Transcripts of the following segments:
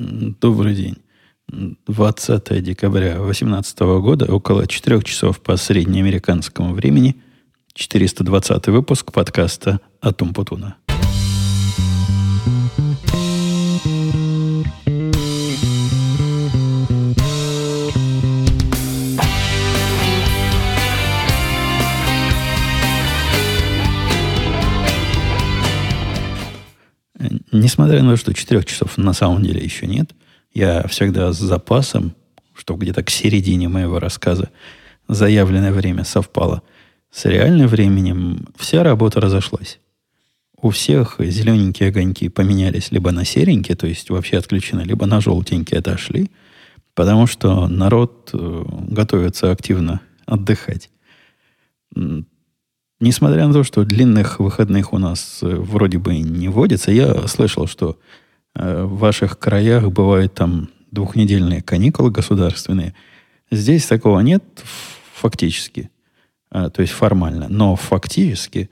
Добрый день. 20 декабря 2018 года, около 4 часов по среднеамериканскому времени, 420 выпуск подкаста «Атум Путуна». Несмотря на то, что 4 часов на самом деле еще нет, я всегда с запасом, что где-то к середине моего рассказа заявленное время совпало с реальным временем, вся работа разошлась. У всех зелененькие огоньки поменялись либо на серенькие, то есть вообще отключены, либо на желтенькие отошли, потому что народ э, готовится активно отдыхать. Несмотря на то, что длинных выходных у нас э, вроде бы не водится, я слышал, что э, в ваших краях бывают там двухнедельные каникулы государственные. Здесь такого нет фактически, а, то есть формально, но фактически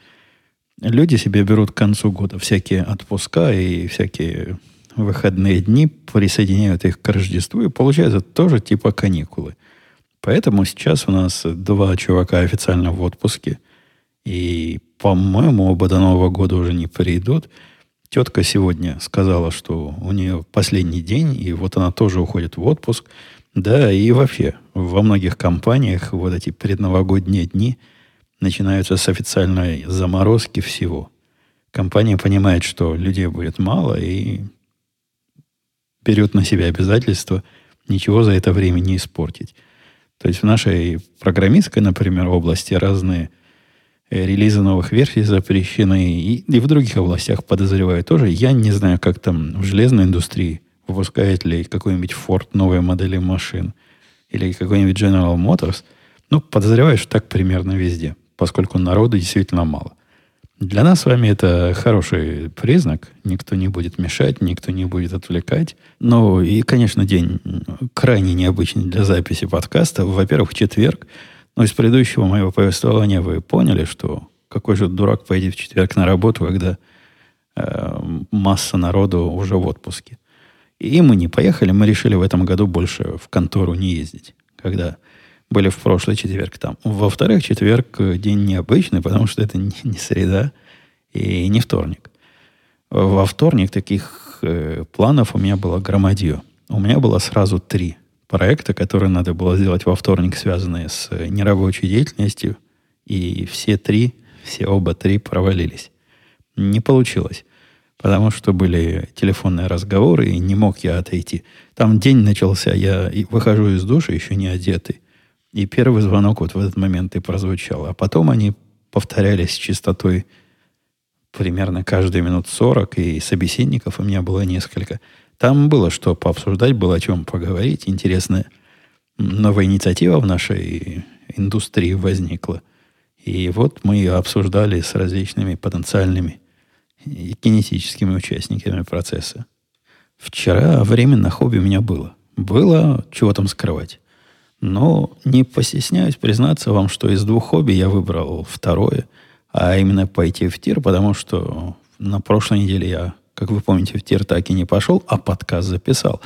люди себе берут к концу года всякие отпуска и всякие выходные дни, присоединяют их к Рождеству, и получается тоже типа каникулы. Поэтому сейчас у нас два чувака официально в отпуске – и, по-моему, оба до Нового года уже не придут. Тетка сегодня сказала, что у нее последний день, и вот она тоже уходит в отпуск. Да, и вообще, во многих компаниях вот эти предновогодние дни начинаются с официальной заморозки всего. Компания понимает, что людей будет мало, и берет на себя обязательство ничего за это время не испортить. То есть в нашей программистской, например, области разные релизы новых версий запрещены. И, и в других областях, подозреваю, тоже. Я не знаю, как там в железной индустрии выпускает ли какой-нибудь Ford новые модели машин или какой-нибудь General Motors. Ну, подозреваю, что так примерно везде, поскольку народу действительно мало. Для нас с вами это хороший признак. Никто не будет мешать, никто не будет отвлекать. Ну и, конечно, день крайне необычный для записи подкаста. Во-первых, четверг – но из предыдущего моего повествования вы поняли, что какой же дурак поедет в четверг на работу, когда э, масса народу уже в отпуске. И мы не поехали, мы решили в этом году больше в контору не ездить, когда были в прошлый четверг там. Во-вторых, четверг день необычный, потому что это не, не среда и не вторник. Во вторник таких э, планов у меня было громадье. У меня было сразу три – проекта, которые надо было сделать во вторник, связанные с э, нерабочей деятельностью, и все три, все оба три провалились. Не получилось, потому что были телефонные разговоры, и не мог я отойти. Там день начался, я выхожу из души, еще не одетый, и первый звонок вот в этот момент и прозвучал. А потом они повторялись с частотой примерно каждые минут 40, и собеседников у меня было несколько – там было что пообсуждать, было о чем поговорить. Интересная новая инициатива в нашей индустрии возникла. И вот мы ее обсуждали с различными потенциальными и кинетическими участниками процесса. Вчера время на хобби у меня было. Было, чего там скрывать. Но не постесняюсь признаться вам, что из двух хобби я выбрал второе, а именно пойти в тир, потому что на прошлой неделе я как вы помните, в тир так и не пошел, а подкаст записал.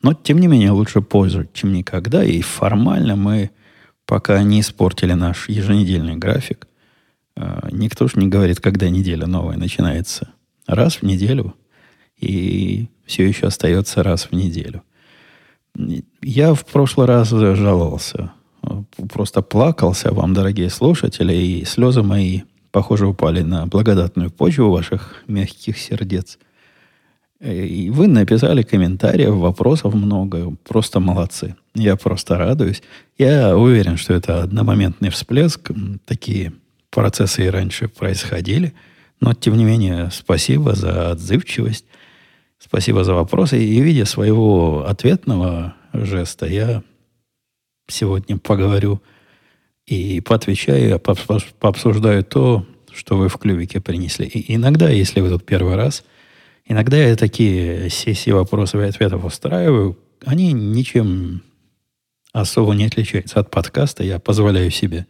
Но, тем не менее, лучше позже, чем никогда. И формально мы пока не испортили наш еженедельный график. А, никто ж не говорит, когда неделя новая начинается. Раз в неделю. И все еще остается раз в неделю. Я в прошлый раз жаловался. Просто плакался вам, дорогие слушатели, и слезы мои, похоже, упали на благодатную почву ваших мягких сердец. И вы написали комментариев, вопросов много. Просто молодцы. Я просто радуюсь. Я уверен, что это одномоментный всплеск. Такие процессы и раньше происходили. Но, тем не менее, спасибо за отзывчивость. Спасибо за вопросы. И, видя своего ответного жеста, я сегодня поговорю и поотвечаю, пообсуждаю то, что вы в клювике принесли. И иногда, если вы тут первый раз – Иногда я такие сессии вопросов и ответов устраиваю. Они ничем особо не отличаются от подкаста. Я позволяю себе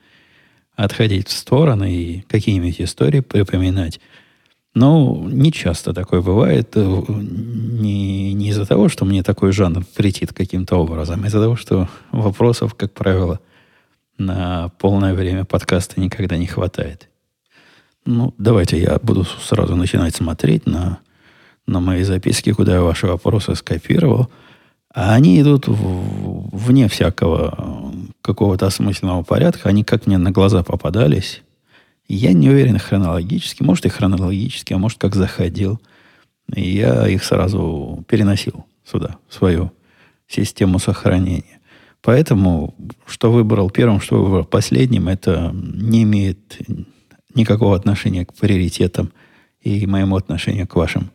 отходить в стороны и какие-нибудь истории припоминать. Но не часто такое бывает. Э, не, не из-за того, что мне такой жанр претит каким-то образом, а из-за того, что вопросов, как правило, на полное время подкаста никогда не хватает. Ну, давайте я буду сразу начинать смотреть на, на мои записки, куда я ваши вопросы скопировал. А они идут в, вне всякого какого-то осмысленного порядка. Они как мне на глаза попадались. Я не уверен хронологически. Может, и хронологически, а может, как заходил. Я их сразу переносил сюда, в свою систему сохранения. Поэтому, что выбрал первым, что выбрал последним, это не имеет никакого отношения к приоритетам и моему отношению к вашим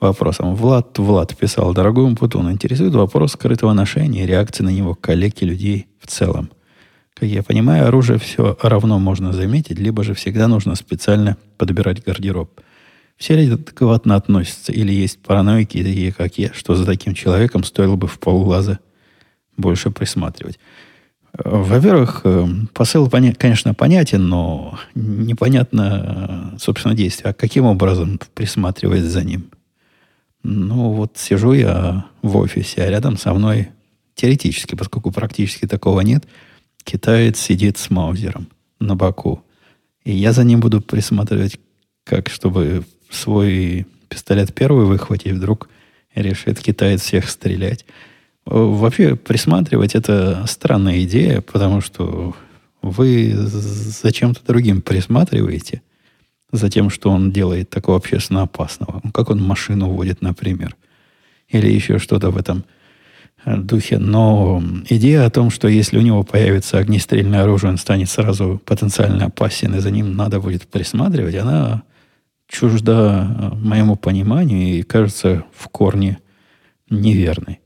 вопросам. Влад, Влад писал, дорогой Умпутун, интересует вопрос скрытого ношения и реакции на него коллег и людей в целом. Как я понимаю, оружие все равно можно заметить, либо же всегда нужно специально подбирать гардероб. Все ли адекватно относятся, или есть параноики, такие как я, что за таким человеком стоило бы в полглаза больше присматривать. Во-первых, э, посыл, конечно, понятен, но непонятно, э, собственно, действие. А каким образом присматривать за ним? Ну, вот сижу я в офисе, а рядом со мной теоретически, поскольку практически такого нет – китаец сидит с маузером на боку. И я за ним буду присматривать, как чтобы свой пистолет первый выхватить, вдруг решит китаец всех стрелять. Вообще присматривать это странная идея, потому что вы за чем-то другим присматриваете, за тем, что он делает такого общественно опасного. Как он машину водит, например. Или еще что-то в этом духе. Но идея о том, что если у него появится огнестрельное оружие, он станет сразу потенциально опасен, и за ним надо будет присматривать, она чужда моему пониманию и кажется в корне неверной.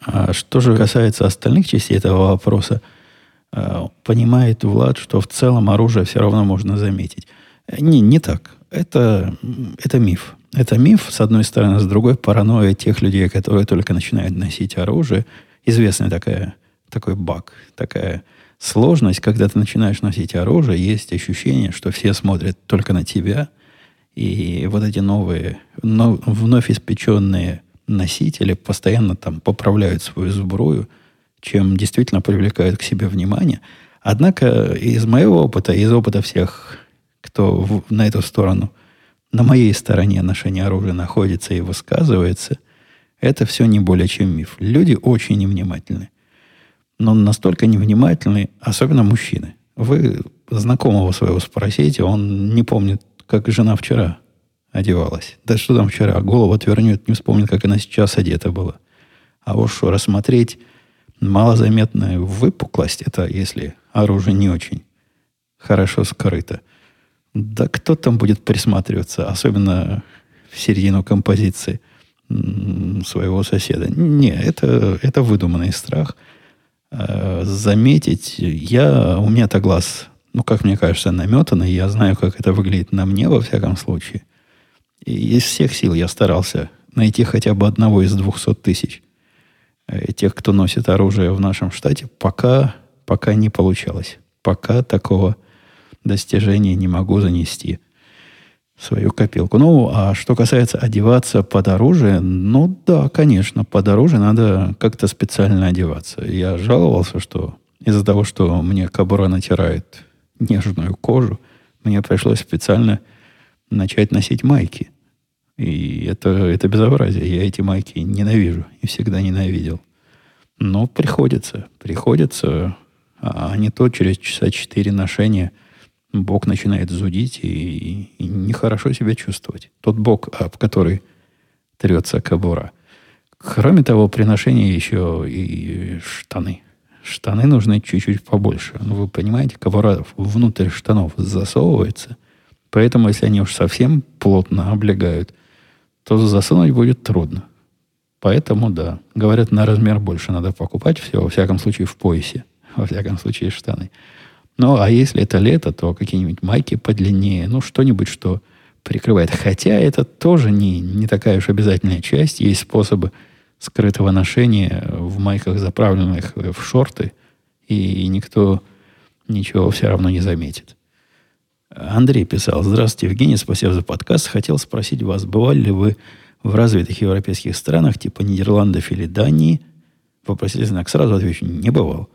А что же касается остальных частей этого вопроса, понимает Влад, что в целом оружие все равно можно заметить. Не, не так. Это, это миф. Это миф, с одной стороны, с другой паранойя тех людей, которые только начинают носить оружие. Известный такая, такой баг, такая сложность, когда ты начинаешь носить оружие, есть ощущение, что все смотрят только на тебя, и вот эти новые, но, вновь испеченные носители постоянно там поправляют свою сбрую, чем действительно привлекают к себе внимание. Однако из моего опыта, из опыта всех, кто в, на эту сторону – на моей стороне ношение оружия находится и высказывается, это все не более чем миф. Люди очень невнимательны. Но настолько невнимательны, особенно мужчины. Вы знакомого своего спросите, он не помнит, как жена вчера одевалась. Да что там вчера, голову отвернет, не вспомнит, как она сейчас одета была. А уж что, рассмотреть малозаметную выпуклость, это если оружие не очень хорошо скрыто – да кто там будет присматриваться, особенно в середину композиции своего соседа? Не, это, это выдуманный страх. А, заметить, я, у меня-то глаз, ну, как мне кажется, наметанный, я знаю, как это выглядит на мне, во всяком случае. И из всех сил я старался найти хотя бы одного из двухсот тысяч тех, кто носит оружие в нашем штате, пока, пока не получалось. Пока такого достижения не могу занести в свою копилку. Ну, а что касается одеваться под оружие, ну да, конечно, под оружие надо как-то специально одеваться. Я жаловался, что из-за того, что мне кобура натирает нежную кожу, мне пришлось специально начать носить майки. И это, это безобразие. Я эти майки ненавижу и всегда ненавидел. Но приходится, приходится, а не то через часа четыре ношения – Бог начинает зудить и, и нехорошо себя чувствовать. Тот Бог, об который трется кобура. Кроме того, при ношении еще и штаны. Штаны нужны чуть-чуть побольше. Ну, вы понимаете, кобура внутрь штанов засовывается. Поэтому, если они уж совсем плотно облегают, то засунуть будет трудно. Поэтому, да, говорят, на размер больше надо покупать все, во всяком случае, в поясе. Во всяком случае, штаны. Ну, а если это лето, то какие-нибудь майки подлиннее, ну, что-нибудь, что прикрывает. Хотя это тоже не, не такая уж обязательная часть. Есть способы скрытого ношения в майках, заправленных в шорты, и никто ничего все равно не заметит. Андрей писал, здравствуйте, Евгений, спасибо за подкаст. Хотел спросить вас, бывали ли вы в развитых европейских странах, типа Нидерландов или Дании? Вопросительный знак. Сразу отвечу, не бывал.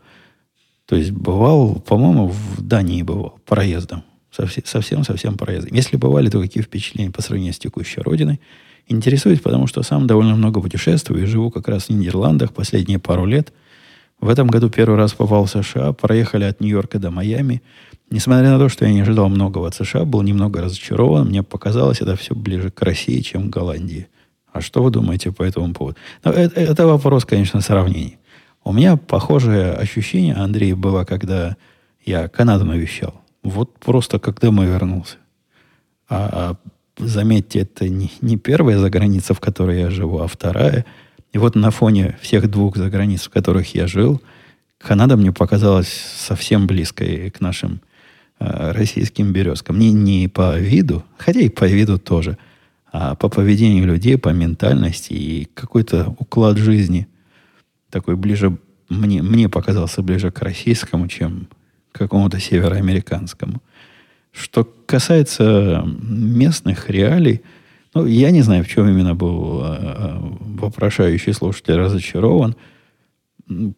То есть бывал, по-моему, в Дании бывал, проездом. Совсем-совсем проездом. Если бывали, то какие впечатления по сравнению с текущей родиной? Интересует, потому что сам довольно много путешествую и живу как раз в Нидерландах последние пару лет. В этом году первый раз попал в США, проехали от Нью-Йорка до Майами. Несмотря на то, что я не ожидал многого от США, был немного разочарован, мне показалось это все ближе к России, чем к Голландии. А что вы думаете по этому поводу? Ну, это, это вопрос, конечно, сравнений. У меня похожее ощущение, Андрей, было, когда я Канаду навещал. Вот просто когда мы вернулся. А, а заметьте, это не, не первая заграница, в которой я живу, а вторая. И вот на фоне всех двух заграниц, в которых я жил, Канада мне показалась совсем близкой к нашим э, российским березкам. Не, не по виду, хотя и по виду тоже, а по поведению людей, по ментальности и какой-то уклад жизни такой ближе, мне, мне показался ближе к российскому, чем к какому-то североамериканскому. Что касается местных реалий, ну, я не знаю, в чем именно был э, э, вопрошающий слушатель разочарован.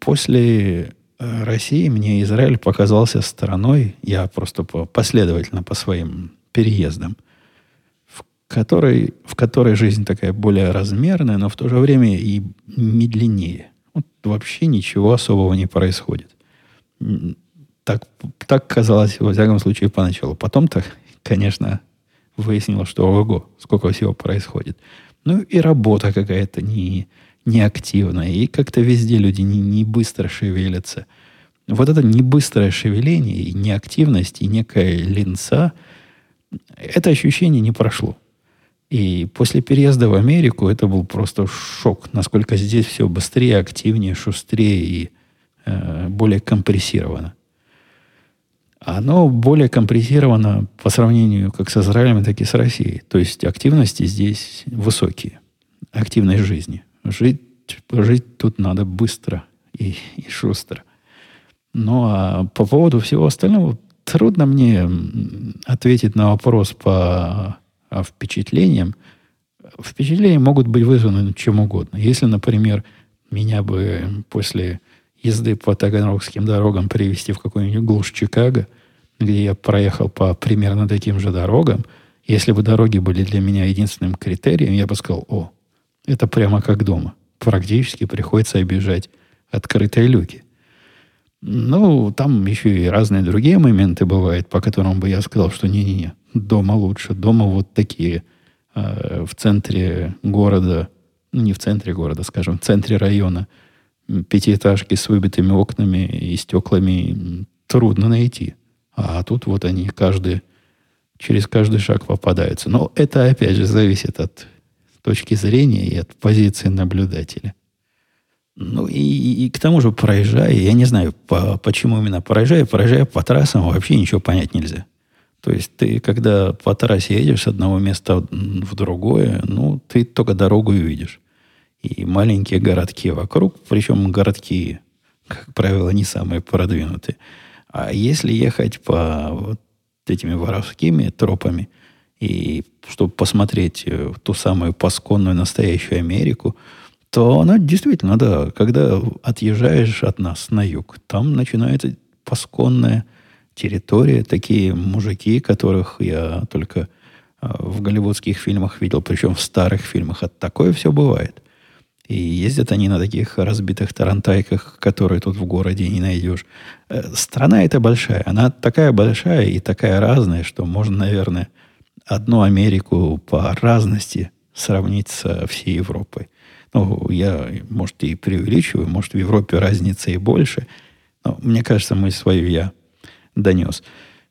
После э, России мне Израиль показался страной, я просто по, последовательно по своим переездам, в которой, в которой жизнь такая более размерная, но в то же время и медленнее. Вот вообще ничего особого не происходит. Так, так казалось, во всяком случае, поначалу. Потом-то, конечно, выяснилось, что ого, сколько всего происходит. Ну и работа какая-то не, не активная. И как-то везде люди не, не быстро шевелятся. Вот это не быстрое шевеление, и неактивность, и некая линца, это ощущение не прошло. И после переезда в Америку это был просто шок, насколько здесь все быстрее, активнее, шустрее и э, более компрессировано оно более компрессировано по сравнению как с Израилем, так и с Россией. То есть активности здесь высокие. Активность жизни. Жить, жить тут надо быстро и, и шустро. Ну, а по поводу всего остального, трудно мне ответить на вопрос по а, впечатлениям. Впечатления могут быть вызваны чем угодно. Если, например, меня бы после езды по таганрогским дорогам привести в какую-нибудь глушь Чикаго, где я проехал по примерно таким же дорогам, если бы дороги были для меня единственным критерием, я бы сказал, о, это прямо как дома. Практически приходится обижать открытые люки. Ну, там еще и разные другие моменты бывают, по которым бы я сказал, что не-не-не, дома лучше. Дома вот такие э, в центре города, не в центре города, скажем, в центре района, пятиэтажки с выбитыми окнами и стеклами трудно найти. А тут вот они каждый, через каждый шаг попадаются. Но это, опять же, зависит от точки зрения и от позиции наблюдателя. Ну и, и к тому же, проезжая, я не знаю, по, почему именно проезжая, проезжая по трассам, вообще ничего понять нельзя. То есть ты, когда по трассе едешь с одного места в другое, ну, ты только дорогу и видишь. И маленькие городки вокруг, причем городки, как правило, не самые продвинутые. А если ехать по вот этими воровскими тропами, и чтобы посмотреть э, ту самую пасконную настоящую Америку, то она действительно, да, когда отъезжаешь от нас на юг, там начинается пасконная территория, такие мужики, которых я только а, в голливудских фильмах видел, причем в старых фильмах. А такое все бывает. И ездят они на таких разбитых тарантайках, которые тут в городе не найдешь. Э, страна эта большая. Она такая большая и такая разная, что можно, наверное, одну Америку по разности сравнить со всей Европой. Ну, я, может, и преувеличиваю, может, в Европе разница и больше. Но мне кажется, мы свою я донес.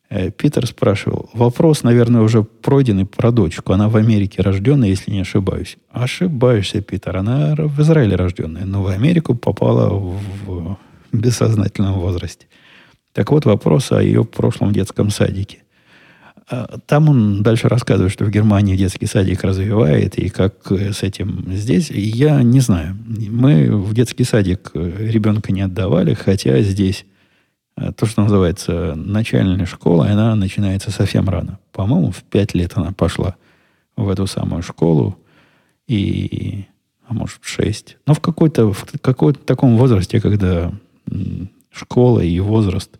Э, Питер спрашивал, вопрос, наверное, уже пройденный про дочку. Она в Америке рожденная, если не ошибаюсь. Ошибаешься, Питер. Она в Израиле рожденная, но в Америку попала в бессознательном возрасте. Так вот, вопрос о ее прошлом детском садике. А, там он дальше рассказывает, что в Германии детский садик развивает, и как с этим здесь, я не знаю. Мы в детский садик ребенка не отдавали, хотя здесь э, то, что называется начальная школа, она начинается совсем рано. По-моему, в пять лет она пошла в эту самую школу. И, а может, в шесть. Но в какой-то, в какой-то таком возрасте, когда школа и возраст,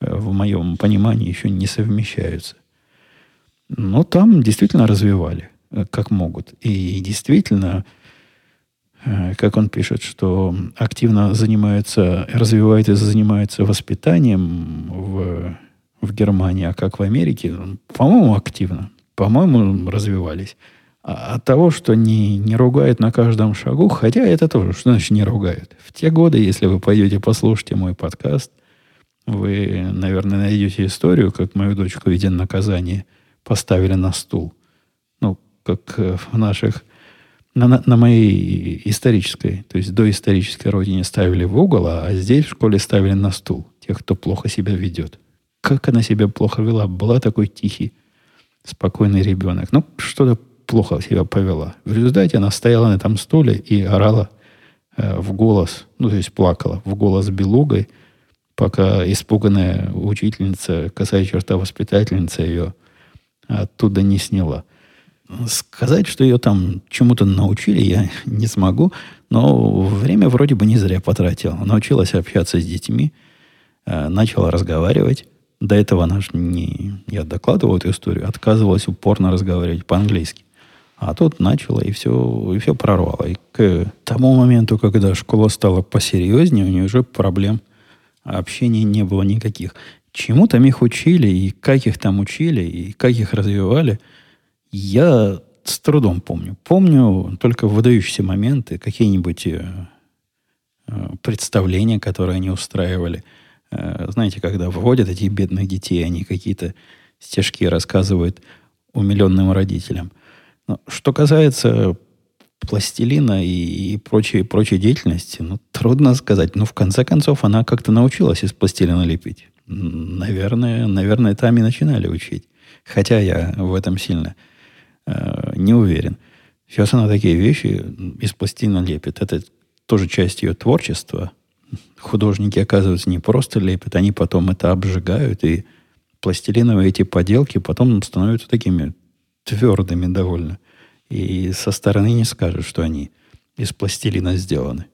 э, в моем понимании, еще не совмещаются. Но там действительно развивали, э, как могут. И действительно, Э, как он пишет, что активно занимаются, развивают и занимаются воспитанием в, в Германии, а как в Америке, по-моему, активно. По-моему, развивались. А от того, что не, не ругают на каждом шагу, хотя это тоже, что значит не ругают? В те годы, если вы пойдете послушайте мой подкаст, вы, наверное, найдете историю, как мою дочку, видя наказание, поставили на стул. Ну, как в наших на, на, моей исторической, то есть доисторической родине ставили в угол, а здесь в школе ставили на стул тех, кто плохо себя ведет. Как она себя плохо вела? Была такой тихий, спокойный ребенок. Ну, что-то плохо себя повела. В результате она стояла на этом стуле и орала э, в голос, ну, то есть плакала в голос белугой, пока испуганная учительница, косая черта воспитательница ее оттуда не сняла. Сказать, что ее там чему-то научили, я не смогу, но время вроде бы не зря потратил. Научилась общаться с детьми, э, начала разговаривать. До этого она же не... Я докладывал эту историю, отказывалась упорно разговаривать по-английски. А тут начала, и все, и все прорвало. И к тому моменту, когда школа стала посерьезнее, у нее уже проблем общения не было никаких. Чему там их учили, и как их там учили, и как их развивали – я с трудом помню. Помню только выдающиеся моменты, какие-нибудь э, э, представления, которые они устраивали. Э, знаете, когда вводят этих бедных детей, они какие-то стежки рассказывают умиленным родителям. Но что касается пластилина и, и прочей, прочей деятельности, ну, трудно сказать. Но в конце концов она как-то научилась из пластилина лепить. Наверное, наверное, там и начинали учить. Хотя я в этом сильно Э, не уверен. Сейчас она такие вещи из пластина лепит. Это тоже часть ее творчества. Художники, оказывается, не просто лепят, они потом это обжигают, и пластилиновые эти поделки потом становятся такими твердыми довольно. И со стороны не скажешь, что они из пластилина сделаны.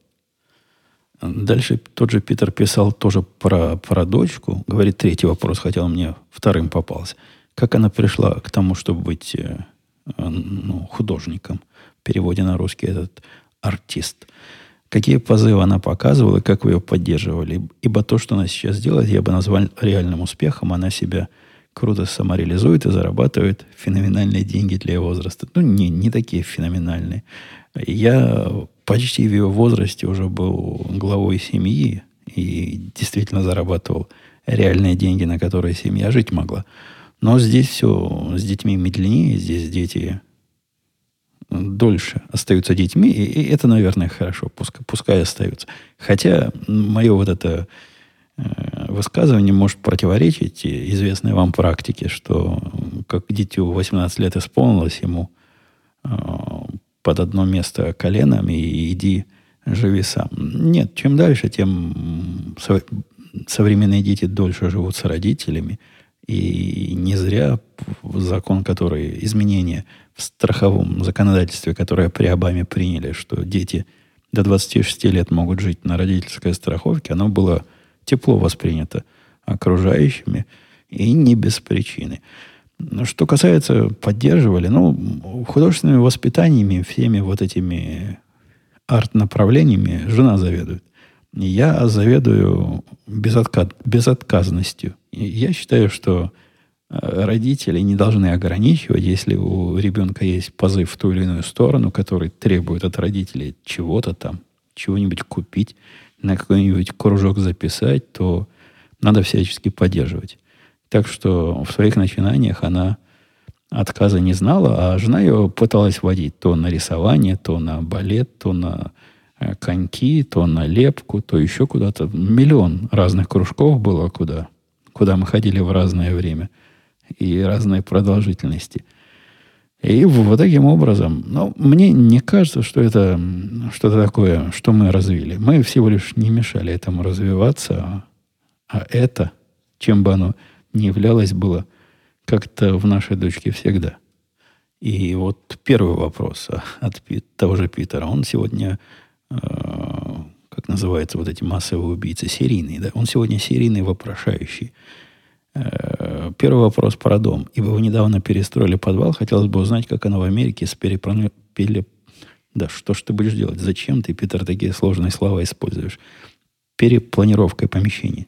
Дальше тот же Питер писал тоже про, про дочку. Говорит, третий вопрос, хотя он мне вторым попался. Как она пришла к тому, чтобы быть Э, ну, художником, в переводе на русский этот артист. Какие позывы она показывала и как вы ее поддерживали. Ибо то, что она сейчас делает, я бы назвал реальным успехом. Она себя круто самореализует и зарабатывает феноменальные деньги для ее возраста. Ну, не, не такие феноменальные. Я почти в ее возрасте уже был главой семьи и действительно зарабатывал реальные деньги, на которые семья жить могла. Но здесь все с детьми медленнее, здесь дети дольше остаются детьми, и, это, наверное, хорошо, пускай, пускай остаются. Хотя мое вот это э, высказывание может противоречить известной вам практике, что как дитю 18 лет исполнилось, ему э, под одно место коленом и иди живи сам. Нет, чем дальше, тем современные дети дольше живут с родителями – и не зря закон, который, изменения в страховом законодательстве, которое при Обаме приняли, что дети до 26 лет могут жить на родительской страховке, оно было тепло воспринято окружающими и не без причины. Что касается поддерживали, ну, художественными воспитаниями, всеми вот этими арт-направлениями жена заведует. Я заведую безотказ, безотказностью. Я считаю, что э, родители не должны ограничивать, если у ребенка есть позыв в ту или иную сторону, который требует от родителей чего-то там, чего-нибудь купить, на какой-нибудь кружок записать, то надо всячески поддерживать. Так что в своих начинаниях она отказа не знала, а жена ее пыталась водить то на рисование, то на балет, то на коньки, то на лепку, то еще куда-то. Миллион разных кружков было куда, куда мы ходили в разное время и разной продолжительности. И вот таким образом, ну, мне не кажется, что это что-то такое, что мы развили. Мы всего лишь не мешали этому развиваться, А это, чем бы оно ни являлось, было как-то в нашей дочке всегда. И вот первый вопрос от того же Питера. Он сегодня, э, как называется, вот эти массовые убийцы, серийный, да? Он сегодня серийный вопрошающий. Э, первый вопрос про дом. Ибо вы недавно перестроили подвал. Хотелось бы узнать, как оно в Америке с переплани... пере... Да, что ж ты будешь делать? Зачем ты, Питер, такие сложные слова используешь? Перепланировкой помещений.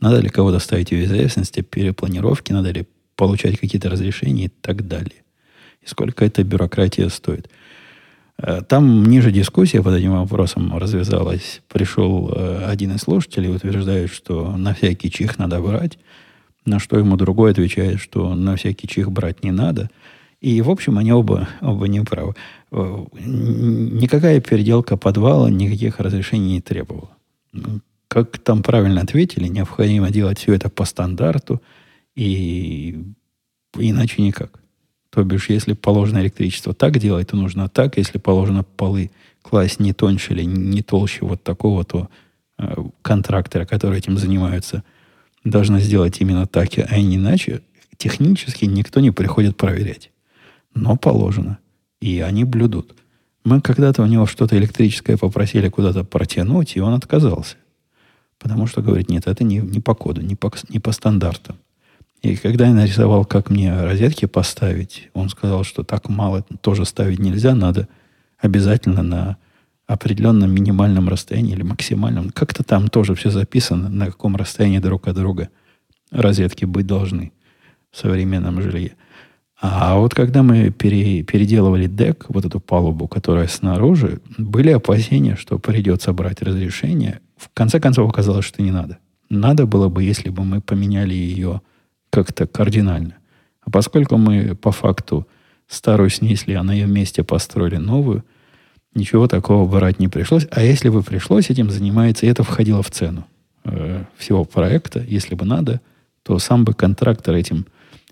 Надо ли кого-то ставить в известность о перепланировке? Надо ли получать какие-то разрешения и так далее? И сколько эта бюрократия стоит? Э, там ниже дискуссия под этим вопросом развязалась. Пришел э, один из слушателей, утверждает, что на всякий чих надо брать – на что ему другой отвечает, что на всякий чих брать не надо. И, в общем, они оба, оба не правы. Э, никакая переделка подвала никаких разрешений не требовала. Как там правильно ответили, необходимо делать все это по стандарту, и иначе никак. То бишь, если положено электричество так делать, то нужно так. Если положено полы класть не тоньше или не толще вот такого, то э, контрактора, которые этим занимаются – должна сделать именно так, а не иначе, технически никто не приходит проверять. Но положено. И они блюдут. Мы когда-то у него что-то электрическое попросили куда-то протянуть, и он отказался. Потому что говорит, нет, это не, не по коду, не по, не по стандартам. И когда я нарисовал, как мне розетки поставить, он сказал, что так мало тоже ставить нельзя, надо обязательно на определенном минимальном расстоянии или максимальном. Как-то там тоже все записано, на каком расстоянии друг от друга розетки быть должны в современном жилье. А вот когда мы пере, переделывали дек, вот эту палубу, которая снаружи, были опасения, что придется брать разрешение. В конце концов оказалось, что не надо. Надо было бы, если бы мы поменяли ее как-то кардинально. А поскольку мы по факту старую снесли, а на ее месте построили новую – Ничего такого брать не пришлось. А если бы пришлось этим заниматься, и это входило в цену э, всего проекта, если бы надо, то сам бы контрактор этим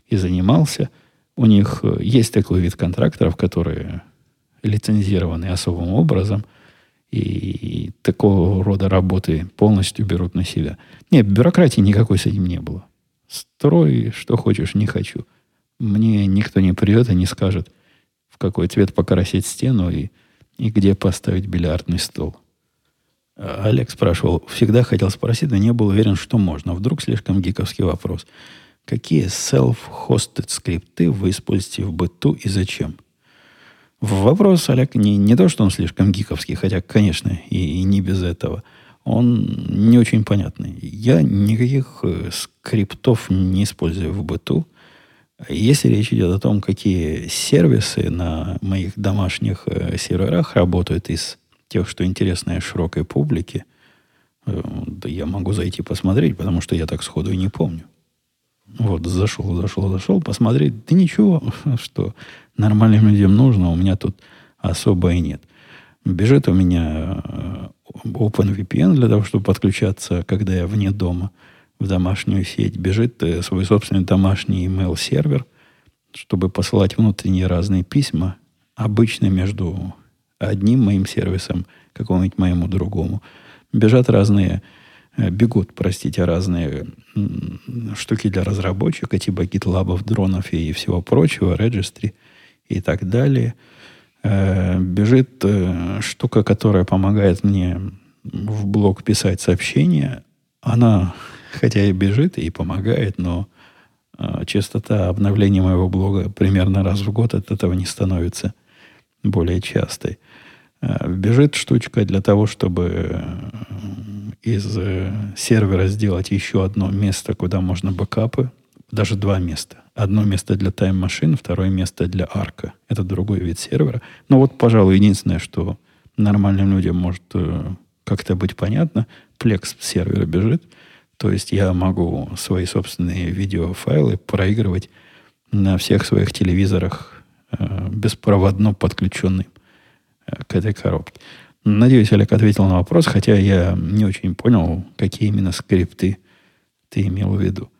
и занимался. У них э, есть такой вид контракторов, которые лицензированы особым образом, и, такого рода работы полностью берут на себя. Нет, бюрократии никакой с этим не было. Строй, что хочешь, не хочу. Мне никто не придет и не скажет, в какой цвет покрасить стену и и где поставить бильярдный стол. Олег спрашивал, всегда хотел спросить, но не был уверен, что можно. Вдруг слишком гиковский вопрос. Какие self-hosted скрипты вы используете в быту и зачем? Вопрос, Олег, не, не то, что он слишком гиковский, хотя, конечно, и, и не без этого. Он не очень понятный. Я никаких э, скриптов не использую в быту. Если речь идет о том, какие сервисы на моих домашних э, серверах работают из тех, что интересно широкой публике, э, да я могу зайти посмотреть, потому что я так сходу и не помню. Вот, зашел, зашел, зашел, посмотреть. Да ничего, что нормальным людям нужно, у меня тут особо и нет. Бежит у меня э, OpenVPN для того, чтобы подключаться, когда я вне дома – в домашнюю сеть, бежит э, свой собственный домашний email сервер, чтобы посылать внутренние разные письма, обычно между одним моим сервисом, какому-нибудь моему другому. Бежат разные, э, бегут, простите, разные штуки для разработчика, типа GitLab, дронов и всего прочего, registry и так далее. Э, бежит штука, которая помогает мне в блог писать сообщения. Она хотя и бежит, и помогает, но э, частота обновления моего блога примерно раз в год от этого не становится более частой. Э, бежит штучка для того, чтобы э, из э, сервера сделать еще одно место, куда можно бэкапы, даже два места. Одно место для тайм-машин, второе место для арка. Это другой вид сервера. Но вот, пожалуй, единственное, что нормальным людям может э, как-то быть понятно, плекс сервера бежит – то есть я могу свои собственные видеофайлы проигрывать на всех своих телевизорах э, беспроводно подключенным э, к этой коробке. Надеюсь, Олег ответил на вопрос, хотя я не очень понял, какие именно скрипты ты имел в виду.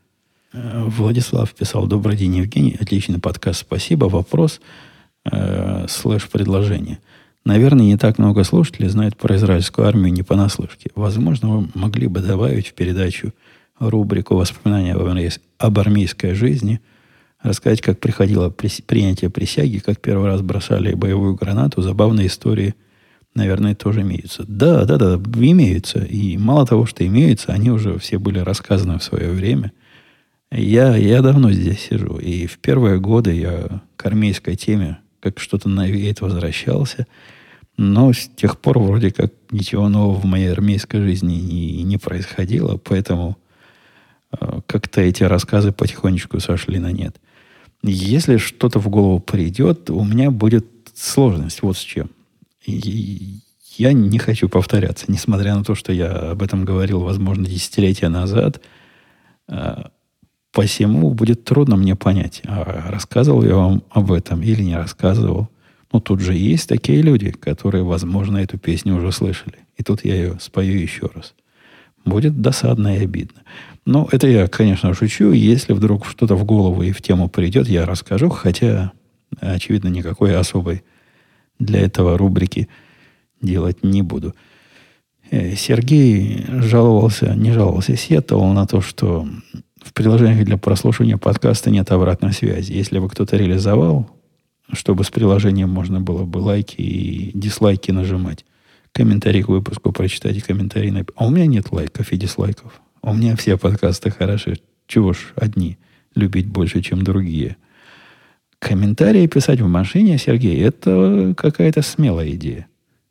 Э, Владислав писал, добрый день, Евгений, отличный подкаст, спасибо. Вопрос э, слэш-предложение – Наверное, не так много слушателей знают про израильскую армию не понаслышке. Возможно, вы могли бы добавить в передачу рубрику «Воспоминания об армейской жизни», рассказать, как приходило принятие присяги, как первый раз бросали боевую гранату. Забавные истории, наверное, тоже имеются. Да, да, да, имеются. И мало того, что имеются, они уже все были рассказаны в свое время. Я, я давно здесь сижу. И в первые годы я к армейской теме как что-то навеет возвращался. Но с тех пор вроде как ничего нового в моей армейской жизни не, не происходило. Поэтому э, как-то эти рассказы потихонечку сошли на нет. Если что-то в голову придет, у меня будет сложность вот с чем. И я не хочу повторяться, несмотря на то, что я об этом говорил, возможно, десятилетия назад. Посему будет трудно мне понять, а рассказывал я вам об этом или не рассказывал. Но тут же есть такие люди, которые, возможно, эту песню уже слышали. И тут я ее спою еще раз. Будет досадно и обидно. Ну, это я, конечно, шучу. Если вдруг что-то в голову и в тему придет, я расскажу. Хотя, очевидно, никакой особой для этого рубрики делать не буду. Э, Сергей жаловался, не жаловался, сетовал на то, что в приложениях для прослушивания подкаста нет обратной связи. Если бы кто-то реализовал, чтобы с приложением можно было бы лайки и дизлайки нажимать, комментарий к выпуску прочитать и комментарий написать. А у меня нет лайков и дизлайков. У меня все подкасты хороши. Чего ж одни любить больше, чем другие. Комментарии писать в машине, Сергей, это какая-то смелая идея.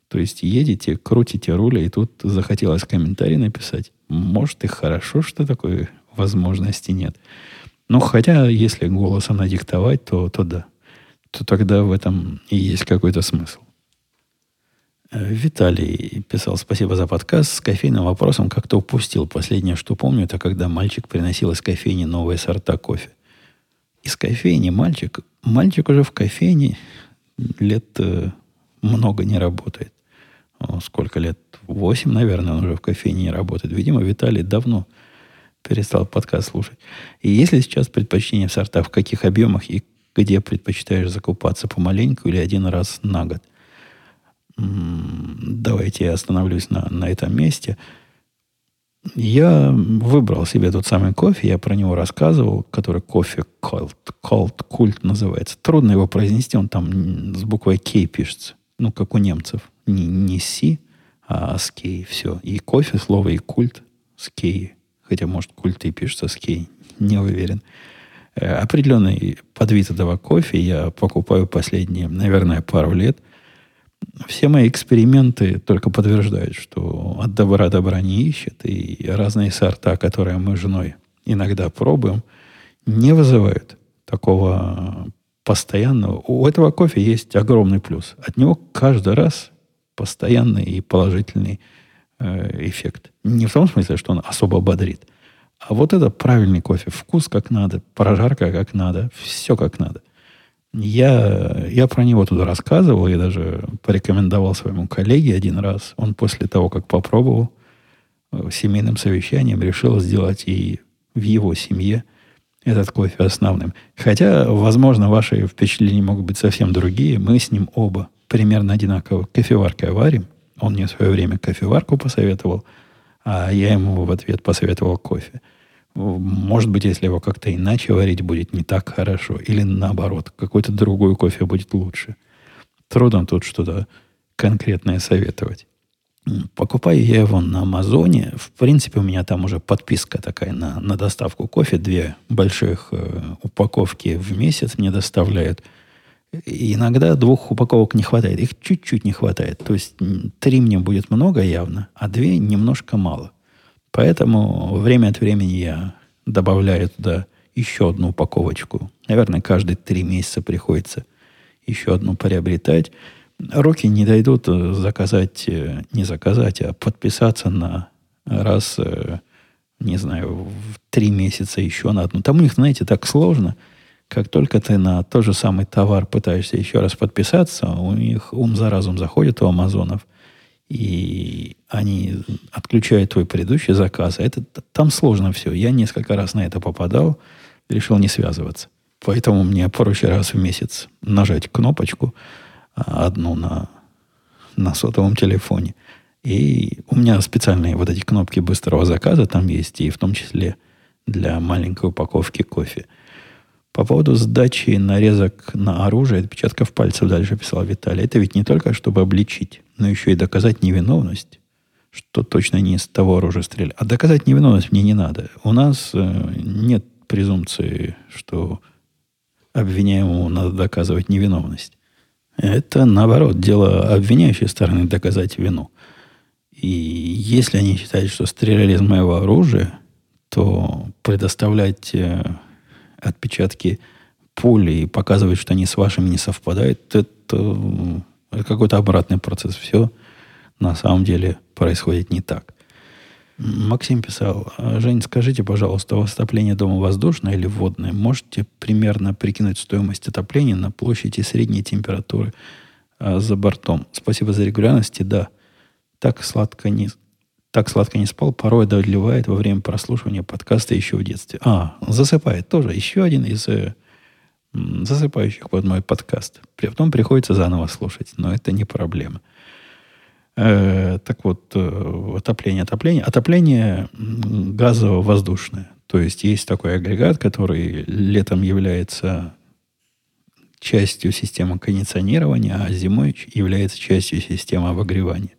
То есть едете, крутите руля, и тут захотелось комментарий написать. Может, и хорошо, что такой возможности нет. Но хотя, если голосом надиктовать, то, то да. То тогда в этом и есть какой-то смысл. Виталий писал, спасибо за подкаст. С кофейным вопросом как-то упустил. Последнее, что помню, это когда мальчик приносил из кофейни новые сорта кофе. Из кофейни мальчик. Мальчик уже в кофейне лет э, много не работает. Сколько лет? Восемь, наверное, он уже в кофейне не работает. Видимо, Виталий давно перестал подкаст слушать. И если сейчас предпочтение в сортах, в каких объемах и где предпочитаешь закупаться помаленьку или один раз на год? давайте я остановлюсь на, на этом месте. Я выбрал себе тот самый кофе, я про него рассказывал, который кофе Cold, Cold Cult называется. Трудно его произнести, он там с буквой K пишется. Ну, как у немцев. Не, не Си, а с K, все. И кофе, слово и культ с K. Хотя, может, культ и пишется с K, не уверен. Э, определенный подвид этого кофе я покупаю последние, наверное, пару лет – все мои эксперименты только подтверждают, что от добра добра не ищет, и разные сорта, которые мы с женой иногда пробуем, не вызывают такого постоянного. У этого кофе есть огромный плюс. От него каждый раз постоянный и положительный э, эффект. Не в том смысле, что он особо бодрит, а вот это правильный кофе. Вкус как надо, прожарка как надо, все как надо. Я, я про него туда рассказывал, я даже порекомендовал своему коллеге один раз. Он после того, как попробовал, э, семейным совещанием решил сделать и в его семье этот кофе основным. Хотя, возможно, ваши впечатления могут быть совсем другие. Мы с ним оба примерно одинаково кофеваркой варим. Он мне в свое время кофеварку посоветовал, а я ему в ответ посоветовал кофе. Может быть, если его как-то иначе варить, будет не так хорошо. Или наоборот, какой-то другой кофе будет лучше. Трудно тут что-то конкретное советовать. Покупаю я его на Амазоне. В принципе, у меня там уже подписка такая на, на доставку кофе. Две больших э, упаковки в месяц мне доставляют. Иногда двух упаковок не хватает. Их чуть-чуть не хватает. То есть три мне будет много явно, а две немножко мало. Поэтому время от времени я добавляю туда еще одну упаковочку. Наверное, каждые три месяца приходится еще одну приобретать. Руки не дойдут заказать, э, не заказать, а подписаться на раз, э, не знаю, в три месяца еще на одну. Там у них, знаете, так сложно. Как только ты на тот же самый товар пытаешься еще раз подписаться, у них ум за разум заходит у Амазонов – и они отключают твой предыдущий заказ. Это, там сложно все. Я несколько раз на это попадал, решил не связываться. Поэтому мне проще раз в месяц нажать кнопочку, а, одну на, на сотовом телефоне, И у меня специальные вот эти кнопки быстрого заказа там есть, и в том числе для маленькой упаковки кофе. По поводу сдачи нарезок на оружие, отпечатков пальцев дальше писал Виталий. Это ведь не только чтобы обличить, но еще и доказать невиновность, что точно не из того оружия стреляли. А доказать невиновность мне не надо. У нас э, нет презумпции, что обвиняемому надо доказывать невиновность. Это, наоборот, дело обвиняющей стороны доказать вину. И если они считают, что стреляли из моего оружия, то предоставлять э, отпечатки пули и показывать, что они с вашими не совпадают, это, это какой-то обратный процесс. Все на самом деле происходит не так. Максим писал, Жень, скажите, пожалуйста, у вас отопление дома воздушное или водное? Можете примерно прикинуть стоимость отопления на площади средней температуры а, за бортом? Спасибо за регулярность. Да, так сладко не, так сладко не спал, порой одолевает во время прослушивания подкаста еще в детстве. А, засыпает тоже. Еще один из э, засыпающих под мой подкаст. При этом приходится заново слушать, но это не проблема. Э, так вот, э, отопление, отопление. Отопление газово-воздушное. То есть есть такой агрегат, который летом является частью системы кондиционирования, а зимой является частью системы обогревания.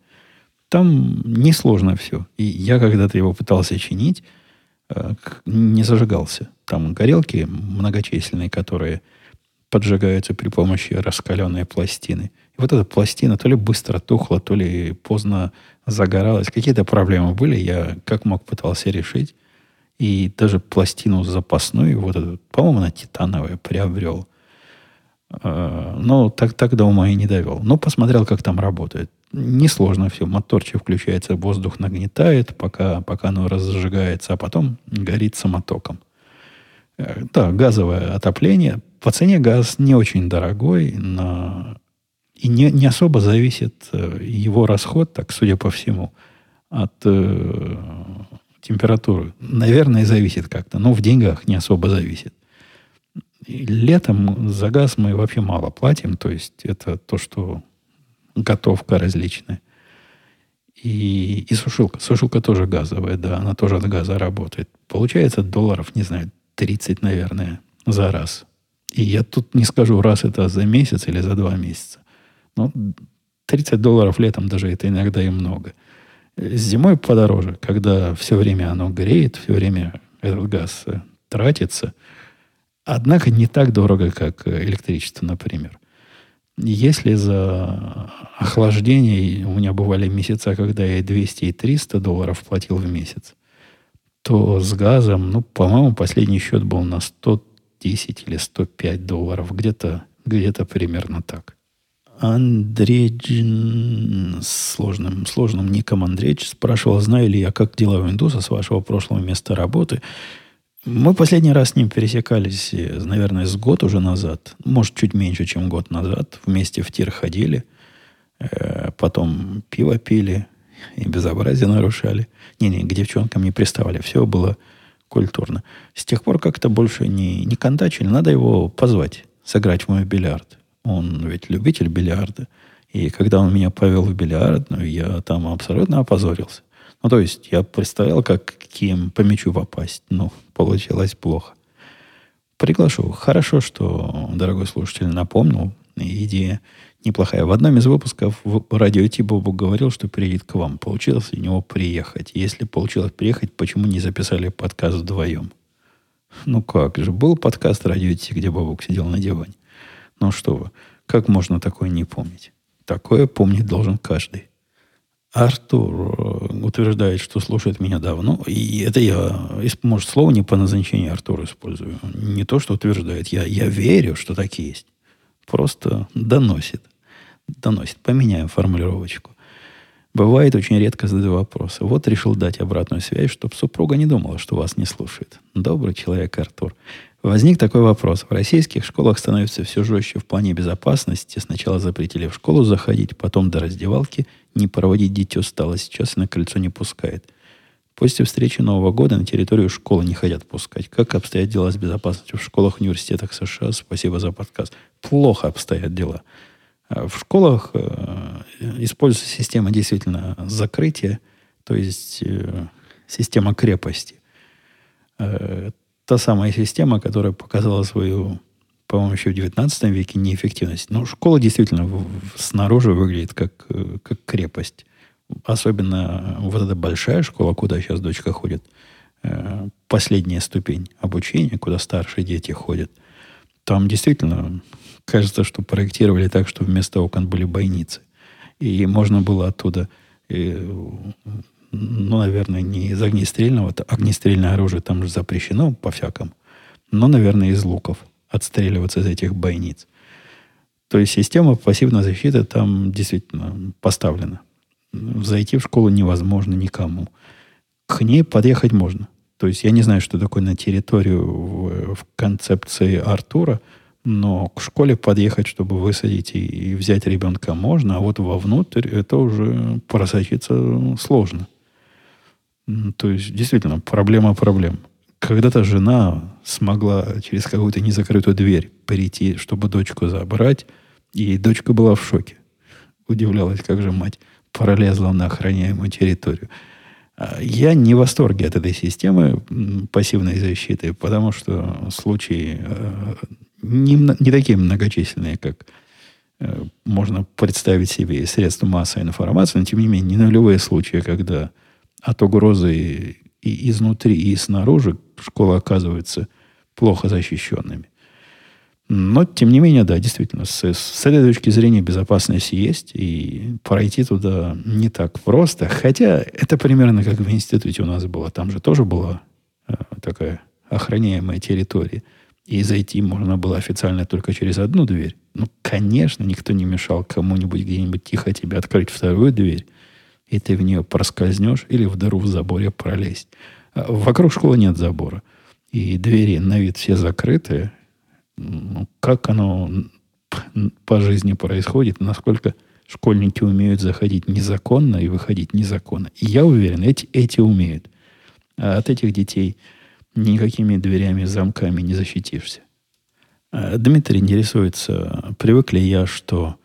Там несложно все. И я когда-то его пытался чинить, э, не зажигался. Там горелки многочисленные, которые поджигаются при помощи раскаленной пластины. И вот эта пластина то ли быстро тухла, то ли поздно загоралась. Какие-то проблемы были, я как мог пытался решить. И даже пластину запасную, вот эту, по-моему, она титановая, приобрел. Э, но так, так до ума и не довел. Но посмотрел, как там работает. Несложно все. Моторчик включается, воздух нагнетает, пока, пока оно разжигается, а потом горит самотоком. Э, да, газовое отопление. По цене газ не очень дорогой, но и не, не особо зависит э, его расход, так судя по всему, от э, температуры. Наверное, зависит как-то, но в деньгах не особо зависит. И летом за газ мы вообще мало платим, то есть это то, что готовка различная. И, и сушилка. Сушилка тоже газовая, да, она тоже от газа работает. Получается долларов, не знаю, 30, наверное, за раз. И я тут не скажу, раз это за месяц или за два месяца. Но 30 долларов летом даже это иногда и много. Зимой подороже, когда все время оно греет, все время этот газ э, тратится. Однако не так дорого, как электричество, например. Если за охлаждение у меня бывали месяца, когда я 200 и 300 долларов платил в месяц, то с газом, ну, по-моему, последний счет был на 110 или 105 долларов. Где-то где примерно так. Андрей сложным, сложным ником Андрей спрашивал, знаю ли я, как дела у индуса с вашего прошлого места работы. Мы последний раз с ним пересекались, э, наверное, с год уже назад. Может, чуть меньше, чем год назад. Вместе в тир ходили. Э, потом пиво пили и безобразие нарушали. Не-не, к девчонкам не приставали. Все было культурно. С тех пор как-то больше не, не контачили. Надо его позвать, сыграть в мой бильярд. Он ведь любитель бильярда. И когда он меня повел в бильярдную, я там абсолютно опозорился. Ну, то есть я представлял, как кем по мячу попасть. Но получилось плохо. Приглашу. Хорошо, что, дорогой слушатель, напомнил. Идея неплохая. В одном из выпусков радио Ти Бобу говорил, что приедет к вам. Получилось у него приехать. Если получилось приехать, почему не записали подкаст вдвоем? Ну как же, был подкаст радио Ти, где Бобук сидел на диване. Ну что вы, как можно такое не помнить? Такое помнить должен каждый. Артур э, утверждает, что слушает меня давно. И это я, может, слово не по назначению Артур использую. Не то, что утверждает. Я, я верю, что так есть. Просто доносит. Доносит. Поменяем формулировочку. Бывает, очень редко задаю вопросы. Вот решил дать обратную связь, чтобы супруга не думала, что вас не слушает. Добрый человек Артур. Возник такой вопрос. В российских школах становится все жестче в плане безопасности. Сначала запретили в школу заходить, потом до раздевалки не проводить дитё стало. Сейчас на крыльцо не пускает. После встречи Нового года на территорию школы не хотят пускать. Как обстоят дела с безопасностью в школах, университетах США? Спасибо за подкаст. Плохо обстоят дела. В школах используется система действительно закрытия, то есть система крепости. Та самая система, которая показала свою по-моему, еще в 19 веке неэффективность. Но школа действительно снаружи выглядит как, как крепость. Особенно вот эта большая школа, куда сейчас дочка ходит, э, последняя ступень обучения, куда старшие дети ходят. Там действительно кажется, что проектировали так, что вместо окон были бойницы. И можно было оттуда, э, ну, наверное, не из огнестрельного, огнестрельное оружие там же запрещено по-всякому, но, наверное, из луков – отстреливаться из этих бойниц. То есть система пассивной защиты там действительно поставлена. Зайти в школу невозможно никому. К ней подъехать можно. То есть я не знаю, что такое на территорию в, в концепции Артура, но к школе подъехать, чтобы высадить и, и взять ребенка можно, а вот вовнутрь это уже просочиться сложно. То есть действительно проблема проблем. Когда-то жена смогла через какую-то незакрытую дверь прийти, чтобы дочку забрать, и дочка была в шоке. Удивлялась, как же мать пролезла на охраняемую территорию. А я не в восторге от этой системы пассивной защиты, потому что случаи э, не, не такие многочисленные, как э, можно представить себе из средств массовой информации, но тем не менее не нулевые случаи, когда от угрозы и изнутри, и снаружи школы оказываются плохо защищенными. Но, тем не менее, да, действительно, с, с этой точки зрения безопасность есть, и пройти туда не так просто. Хотя это примерно как в институте у нас было. Там же тоже была э, такая охраняемая территория. И зайти можно было официально только через одну дверь. Ну, конечно, никто не мешал кому-нибудь где-нибудь тихо тебе открыть вторую дверь, и ты в нее проскользнешь или в дыру в заборе пролезть. Вокруг школы нет забора. И двери на вид все закрыты. Ну, как оно по жизни происходит, насколько школьники умеют заходить незаконно и выходить незаконно. И я уверен, эти, эти умеют. А от этих детей никакими дверями, замками не защитишься. А Дмитрий интересуется, привык ли я, что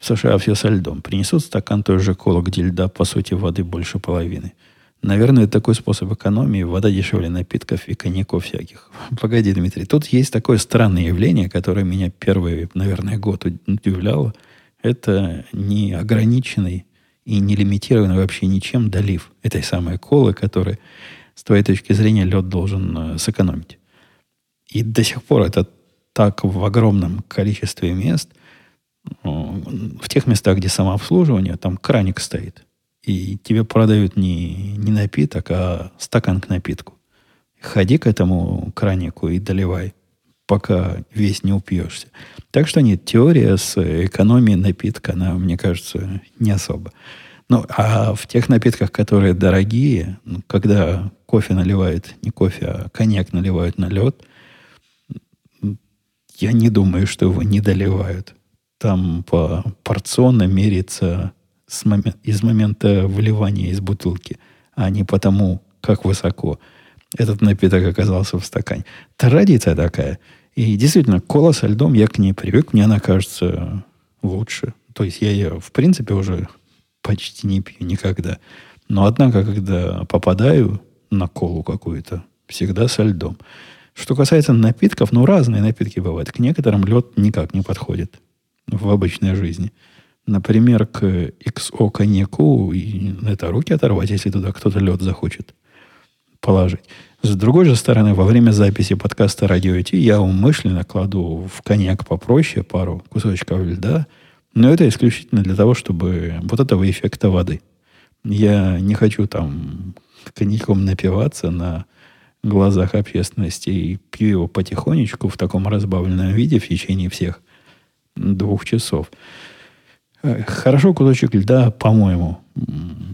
в США все со льдом. Принесут стакан той же колы, где льда, по сути, воды больше половины – Наверное, такой способ экономии. Вода дешевле напитков и коньяков всяких. Погоди, Дмитрий. Тут есть такое странное явление, которое меня первый, наверное, год удивляло. Это не ограниченный и не лимитированный вообще ничем долив этой самой колы, которая, с твоей точки зрения, лед должен э, сэкономить. И до сих пор это так в огромном количестве мест, в тех местах, где самообслуживание, там краник стоит – и тебе продают не, не напиток, а стакан к напитку. Ходи к этому кранику и доливай, пока весь не упьешься. Так что нет, теория с экономией напитка, она, мне кажется, не особо. Ну, а в тех напитках, которые дорогие, ну, когда кофе наливают, не кофе, а коньяк наливают на лед, я не думаю, что его не доливают. Там по порционно мерится с момент, из момента выливания из бутылки, а не потому, как высоко этот напиток оказался в стакане. Традиция такая. И действительно, кола со льдом, я к ней привык, мне она кажется лучше. То есть я ее, в принципе, уже почти не пью никогда. Но однако, когда попадаю на колу какую-то, всегда со льдом. Что касается напитков, ну, разные напитки бывают. К некоторым лед никак не подходит в обычной жизни. Например, к XO коньяку и это руки оторвать, если туда кто-то лед захочет положить. С другой же стороны, во время записи подкаста «Радио IT» я умышленно кладу в коньяк попроще пару кусочков льда, но это исключительно для того, чтобы вот этого эффекта воды. Я не хочу там коньяком напиваться на глазах общественности и пью его потихонечку в таком разбавленном виде в течение всех двух часов. Э, хорошо кусочек льда, по-моему,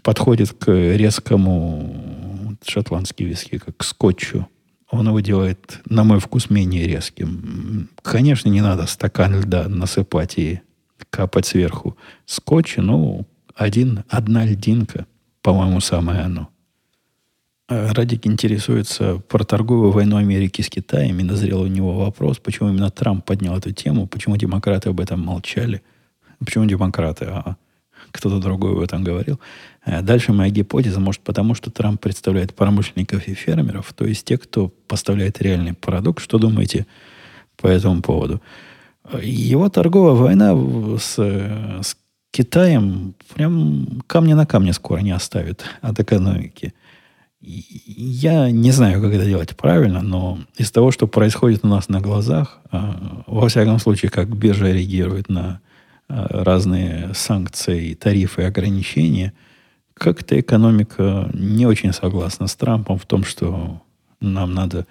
подходит к резкому шотландский виски, как к скотчу. Он его делает, на мой вкус, менее резким. Конечно, не надо стакан льда насыпать и капать сверху скотча, но один, одна льдинка, по-моему, самое оно. Э, Радик интересуется про торговую войну Америки с Китаем, и назрел у него вопрос, почему именно Трамп поднял эту тему, почему демократы об этом молчали – Почему демократы, а кто-то другой в этом говорил. Э, дальше моя гипотеза, может, потому что Трамп представляет промышленников и фермеров, то есть те, кто поставляет реальный продукт. Что думаете по этому поводу? Его торговая война с, с Китаем прям камня на камне скоро не оставит от экономики. Я не знаю, как это делать правильно, но из того, что происходит у нас на глазах, а, во всяком случае, как биржа реагирует на а, разные санкции, тарифы ограничения, как-то экономика не очень согласна с Трампом в том, что нам надо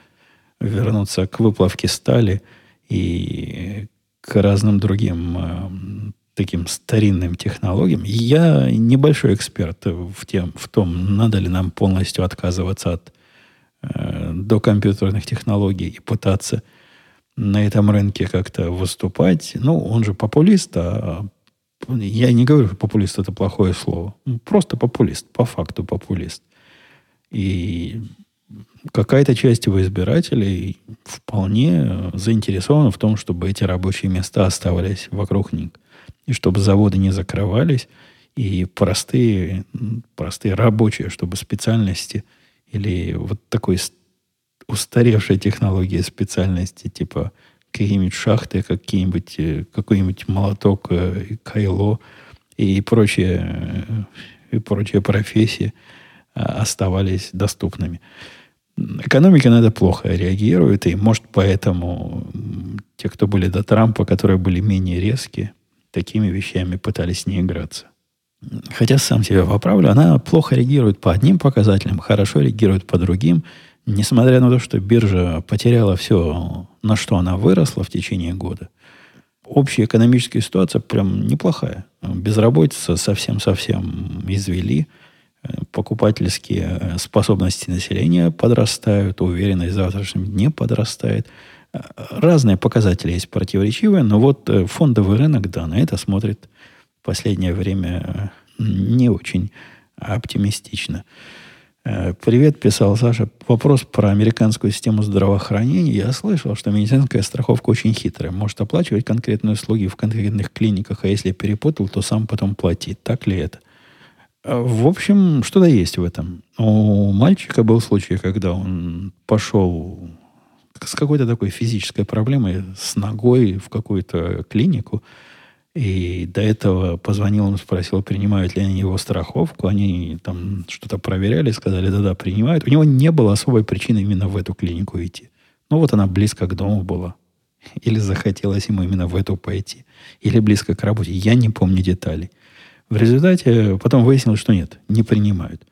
вернуться к выплавке стали и к разным другим а, таким старинным технологиям. Я небольшой эксперт в, тем, в том, надо ли нам полностью отказываться от э, докомпьютерных технологий и пытаться на этом рынке как-то выступать. Ну, он же популист, а я не говорю, что популист это плохое слово. Просто популист, по факту популист. И какая-то часть его избирателей вполне заинтересована в том, чтобы эти рабочие места оставались вокруг них и чтобы заводы не закрывались, и простые, простые рабочие, чтобы специальности или вот такой устаревшей технологии специальности, типа какие-нибудь шахты, какие-нибудь, э, какой-нибудь молоток, э, кайло и прочие, и прочие профессии а, оставались доступными. Экономика на это плохо реагирует, и может поэтому те, кто были до Трампа, которые были менее резкие, такими вещами пытались не играться. Хотя сам себя поправлю, она плохо реагирует по одним показателям, хорошо реагирует по другим, несмотря на то, что биржа потеряла все, на что она выросла в течение года. Общая экономическая ситуация прям неплохая. Безработица совсем-совсем извели. Покупательские способности населения подрастают, уверенность в завтрашнем дне подрастает – Разные показатели есть противоречивые, но вот э, фондовый рынок, да, на это смотрит в последнее время э, не очень оптимистично. Э, Привет, писал Саша. Вопрос про американскую систему здравоохранения. Я слышал, что медицинская страховка очень хитрая. Может оплачивать конкретные услуги в конкретных клиниках, а если перепутал, то сам потом платить. Так ли это? В общем, что-то есть в этом. У мальчика был случай, когда он пошел с какой-то такой физической проблемой, с ногой в какую-то клинику. И до этого позвонил, он спросил, принимают ли они его страховку. Они там что-то проверяли, сказали, да-да, принимают. У него не было особой причины именно в эту клинику идти. Ну, вот она близко к дому была. Или захотелось ему именно в эту пойти. Или близко к работе. Я не помню деталей. В результате потом выяснилось, что нет, не принимают.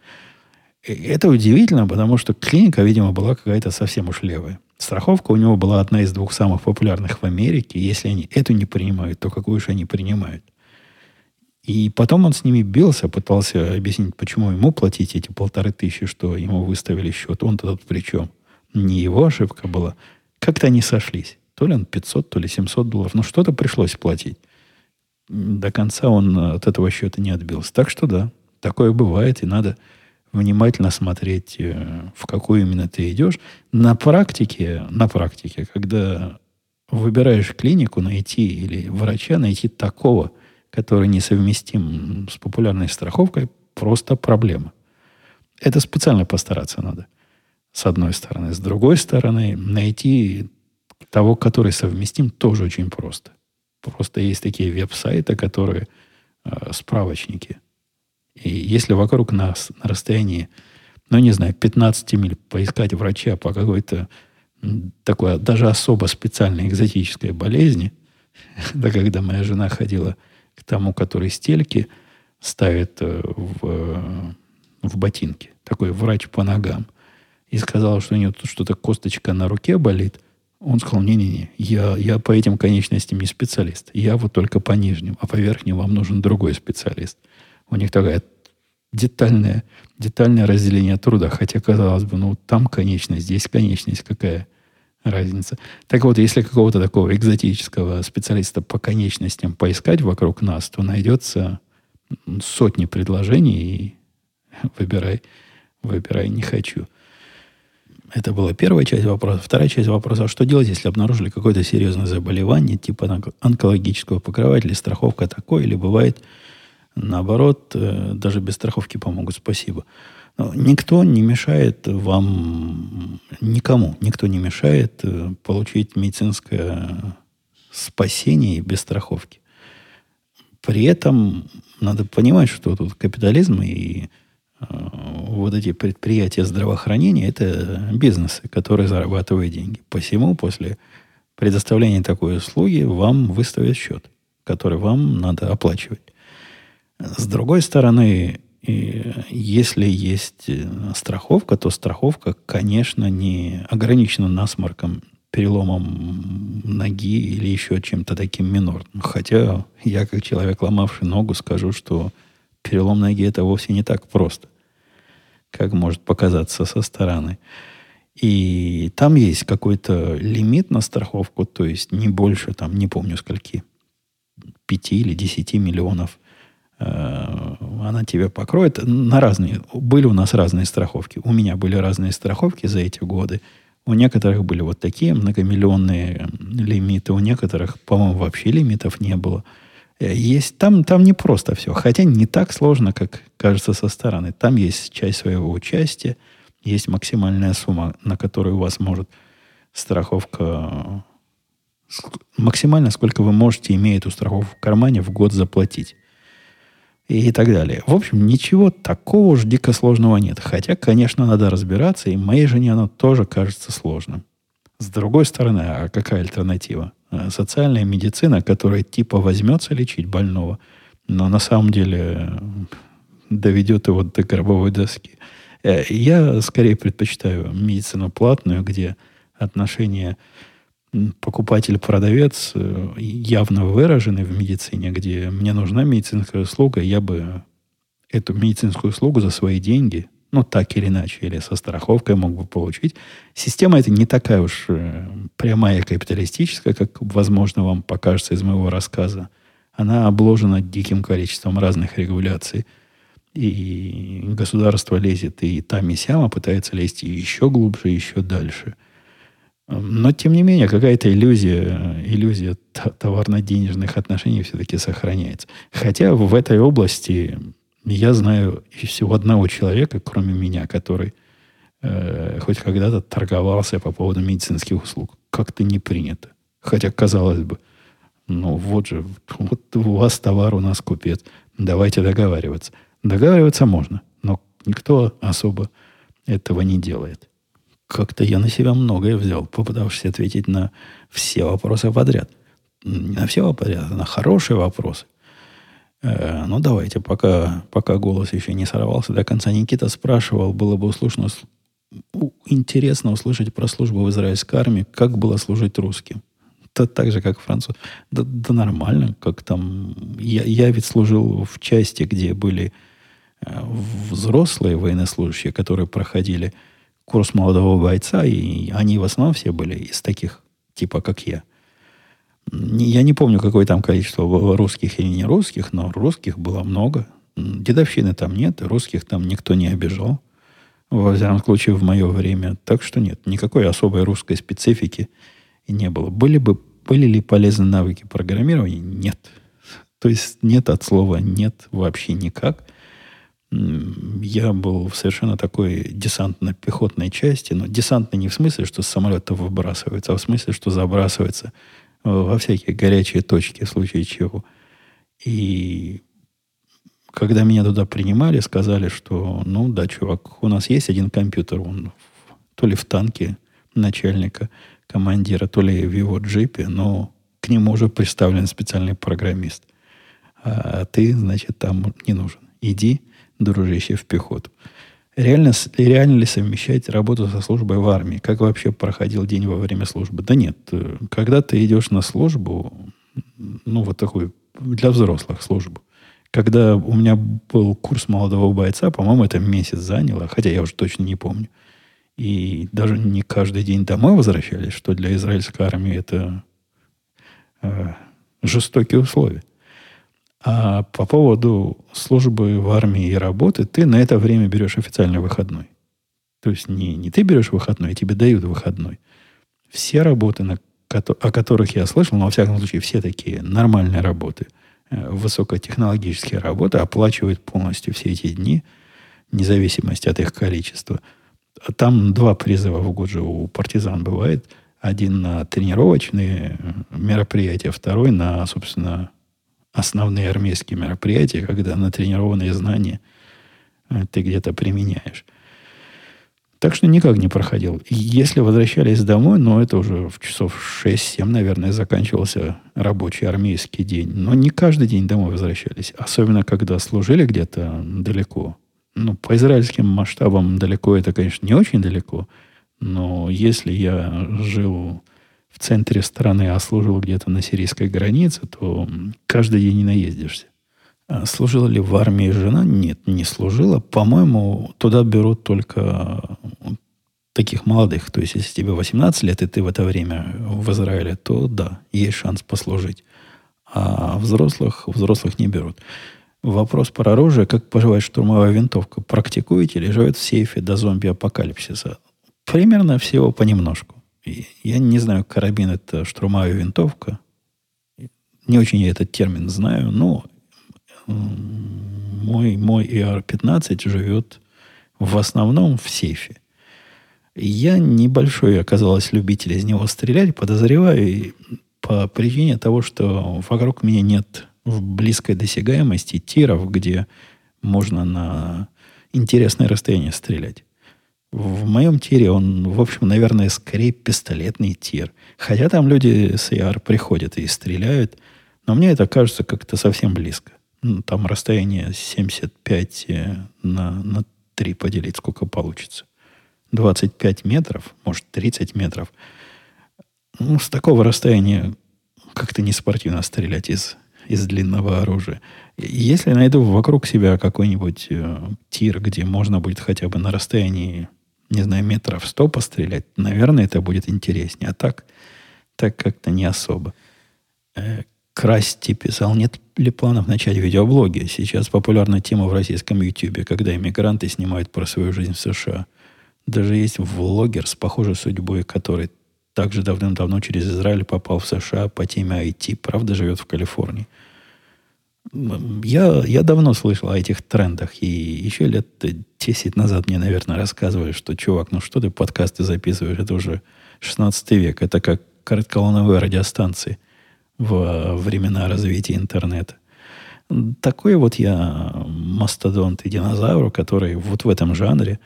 Это удивительно, потому что клиника, видимо, была какая-то совсем уж левая. Страховка у него была одна из двух самых популярных в Америке. Если они эту не принимают, то какую же они принимают? И потом он с ними бился, пытался объяснить, почему ему платить эти полторы тысячи, что ему выставили счет. Он-то тут при чем? Не его ошибка была. Как-то они сошлись. То ли он 500, то ли 700 долларов. Но что-то пришлось платить. До конца он от этого счета не отбился. Так что да, такое бывает, и надо внимательно смотреть, э, в какую именно ты идешь. На практике, на практике, когда выбираешь клинику, найти или врача, найти такого, который несовместим с популярной страховкой, просто проблема. Это специально постараться надо. С одной стороны. С другой стороны, найти того, который совместим, тоже очень просто. Просто есть такие веб-сайты, которые э, справочники. И если вокруг нас на расстоянии, ну, не знаю, 15 миль поискать врача по какой-то такой даже особо специальной экзотической болезни, да когда моя жена ходила к тому, который стельки ставит э, в, в ботинки, такой врач по ногам, и сказал, что у него тут что-то косточка на руке болит, он сказал, не-не-не, я, я по этим конечностям не специалист. Я вот только по нижним, а по верхним вам нужен другой специалист. У них такая детальное, детальное разделение труда. Хотя, казалось бы, ну, там конечность, здесь конечность, какая разница. Так вот, если какого-то такого экзотического специалиста по конечностям поискать вокруг нас, то найдется сотни предложений и выбирай, выбирай не хочу. Это была первая часть вопроса. Вторая часть вопроса, а что делать, если обнаружили какое-то серьезное заболевание, типа онкологического покрывателя, страховка такой, или бывает наоборот, э, даже без страховки помогут, спасибо. Но никто не мешает вам, никому, никто не мешает э, получить медицинское спасение без страховки. При этом надо понимать, что тут капитализм и вот эти предприятия здравоохранения – это бизнесы, которые зарабатывают деньги. Посему после предоставления такой услуги вам выставят счет, который вам надо оплачивать. С другой стороны, если есть страховка, то страховка, конечно, не ограничена насморком переломом ноги или еще чем-то таким минорным. Хотя я, как человек, ломавший ногу, скажу, что перелом ноги это вовсе не так просто, как может показаться со стороны. И там есть какой-то лимит на страховку, то есть не больше, там, не помню скольки, 5 или 10 миллионов э, она тебя покроет на разные. Были у нас разные страховки. У меня были разные страховки за эти годы. У некоторых были вот такие многомиллионные лимиты, у некоторых, по-моему, вообще лимитов не было. Э, есть, там, там не просто все. Хотя не так сложно, как кажется со стороны. Там есть часть своего участия, есть максимальная сумма, на которую у вас может страховка максимально, сколько вы можете, имея эту страховку в кармане, в год заплатить и так далее. В общем, ничего такого уж дико сложного нет. Хотя, конечно, надо разбираться, и моей жене оно тоже кажется сложным. С другой стороны, а какая альтернатива? Э, социальная медицина, которая типа возьмется лечить больного, но на самом деле э, доведет его до гробовой доски. Э, я скорее предпочитаю медицину платную, где отношения покупатель-продавец явно выражены в медицине, где мне нужна медицинская услуга, я бы эту медицинскую услугу за свои деньги, ну, так или иначе, или со страховкой мог бы получить. Система эта не такая уж э, прямая капиталистическая, как, возможно, вам покажется из моего рассказа. Она обложена диким количеством разных регуляций. И государство лезет и там, и сям, а пытается лезть еще глубже, еще дальше – но, тем не менее, какая-то иллюзия, иллюзия товарно-денежных отношений все-таки сохраняется. Хотя в этой области я знаю всего одного человека, кроме меня, который э, хоть когда-то торговался по поводу медицинских услуг. Как-то не принято. Хотя, казалось бы, ну вот же, вот у вас товар, у нас купец. Давайте договариваться. Договариваться можно, но никто особо этого не делает. Как-то я на себя многое взял, попытавшись ответить на все вопросы подряд. Не на все подряд, а на хорошие вопросы. Э, ну, давайте, пока, пока голос еще не сорвался до конца. Никита спрашивал, было бы услышно, интересно услышать про службу в израильской армии, как было служить русским. Да так же, как француз. Да, да нормально, как там... Я, я ведь служил в части, где были э, взрослые военнослужащие, которые проходили курс молодого бойца, и они в основном все были из таких, типа как я. Я не помню, какое там количество русских или не русских, но русских было много. Дедовщины там нет, русских там никто не обижал. Во всяком случае, в мое время. Так что нет, никакой особой русской специфики не было. Были бы были ли полезны навыки программирования? Нет. То есть нет от слова нет вообще никак я был в совершенно такой десантно-пехотной части, но десантной не в смысле, что с самолета выбрасывается, а в смысле, что забрасывается во всякие горячие точки в случае чего. И когда меня туда принимали, сказали, что, ну да, чувак, у нас есть один компьютер, он то ли в танке начальника, командира, то ли в его джипе, но к нему уже представлен специальный программист. А ты, значит, там не нужен. Иди, дружище, в пехоту. Реально, реально ли совмещать работу со службой в армии? Как вообще проходил день во время службы? Да нет. Когда ты идешь на службу, ну, вот такую, для взрослых службу, когда у меня был курс молодого бойца, по-моему, это месяц заняло, хотя я уже точно не помню. И даже не каждый день домой возвращались, что для израильской армии это э, жестокие условия. А по поводу службы в армии и работы, ты на это время берешь официальный выходной. То есть не, не ты берешь выходной, а тебе дают выходной. Все работы, на, о которых я слышал, но во всяком случае все такие нормальные работы, э, высокотехнологические работы, оплачивают полностью все эти дни, вне зависимости от их количества. Там два призыва в год же у партизан бывает. Один на тренировочные мероприятия, второй на, собственно, основные армейские мероприятия, когда натренированные знания э, ты где-то применяешь. Так что никак не проходил. Если возвращались домой, ну, это уже в часов 6-7, наверное, заканчивался рабочий армейский день. Но не каждый день домой возвращались. Особенно, когда служили где-то далеко. Ну, по израильским масштабам далеко это, конечно, не очень далеко. Но если я жил в центре страны, а служил где-то на сирийской границе, то каждый день не наездишься. А служила ли в армии жена? Нет, не служила. По-моему, туда берут только таких молодых. То есть, если тебе 18 лет, и ты в это время в Израиле, то да, есть шанс послужить. А взрослых, взрослых не берут. Вопрос про оружие. Как поживает штурмовая винтовка? Практикуете или живет в сейфе до зомби-апокалипсиса? Примерно всего понемножку. Я не знаю, карабин это штурмовая винтовка. Не очень я этот термин знаю, но мой, мой ER-15 живет в основном в сейфе. Я небольшой оказалось любитель из него стрелять, подозреваю, по причине того, что вокруг меня нет в близкой досягаемости тиров, где можно на интересное расстояние стрелять. В моем тире он, в общем, наверное, скорее пистолетный тир. Хотя там люди с AR приходят и стреляют, но мне это кажется как-то совсем близко. Ну, там расстояние 75 э, на, на 3 поделить, сколько получится. 25 метров, может, 30 метров. Ну, с такого расстояния как-то не спортивно стрелять из, из длинного оружия. Если найду вокруг себя какой-нибудь э, тир, где можно будет хотя бы на расстоянии, не знаю, метров 100 пострелять, наверное, это будет интереснее. А так, так как-то не особо. Э, Красти писал, нет ли планов начать видеоблоги? Сейчас популярна тема в российском YouTube, когда иммигранты снимают про свою жизнь в США. Даже есть влогер с похожей судьбой, который также давным-давно через Израиль попал в США по теме IT, правда, живет в Калифорнии. Я, я давно слышал о этих трендах, и еще лет 10 назад мне, наверное, рассказывали, что, чувак, ну что ты подкасты записываешь, это уже 16 век, это как коротколоновые радиостанции – в времена развития интернета. Такой вот я мастодонт и динозавр, который вот в этом жанре.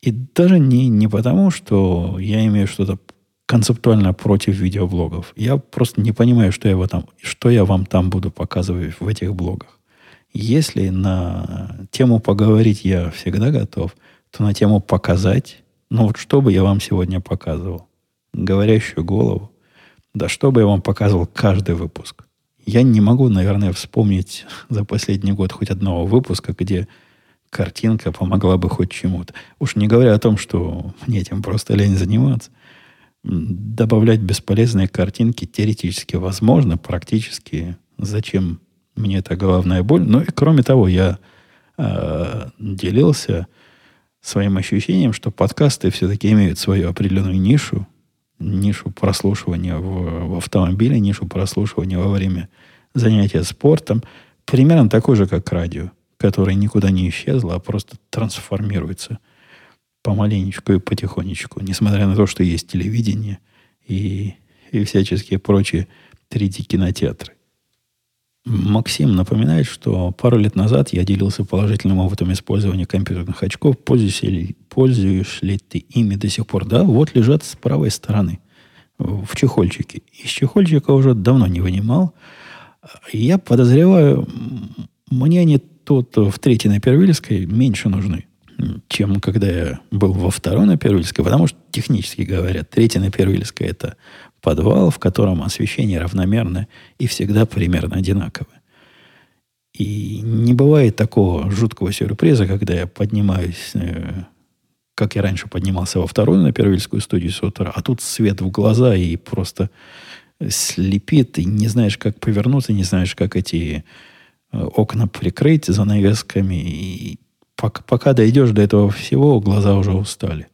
И даже не, не потому, что я имею что-то концептуально против видеоблогов. Я просто не понимаю, что я, в этом, что я вам там буду показывать в этих блогах. Если на тему поговорить я всегда готов, то на тему показать, ну вот что бы я вам сегодня показывал? Говорящую голову, да что бы я вам показывал каждый выпуск. Я не могу, наверное, вспомнить за последний год хоть одного выпуска, где картинка помогла бы хоть чему-то. Уж не говоря о том, что мне этим просто лень заниматься. Добавлять бесполезные картинки теоретически возможно, практически. Зачем мне это головная боль. Ну и кроме того, я э, делился своим ощущением, что подкасты все-таки имеют свою определенную нишу, нишу прослушивания в, в автомобиле, нишу прослушивания во время занятия спортом, примерно такой же, как радио, которое никуда не исчезло, а просто трансформируется помаленечку и потихонечку, несмотря на то, что есть телевидение и, и всяческие прочие 3D-кинотеатры. Максим напоминает, что пару лет назад я делился положительным опытом использования компьютерных очков. Пользуешься ли, пользуешь ли ты ими до сих пор? Да, вот лежат с правой стороны в чехольчике. Из чехольчика уже давно не вынимал. Я подозреваю, мне они тут в третьей на Первильской меньше нужны, чем когда я был во второй на Первильской, потому что технически говоря, третья на Первильской это подвал, в котором освещение равномерно и всегда примерно одинаковое. И не бывает такого жуткого сюрприза, когда я поднимаюсь, э, как я раньше поднимался во вторую на Первильскую студию с утра, а тут свет в глаза и просто слепит, и не знаешь, как повернуться, не знаешь, как эти э, окна прикрыть занавесками. И пока, пока дойдешь до этого всего, глаза уже устали.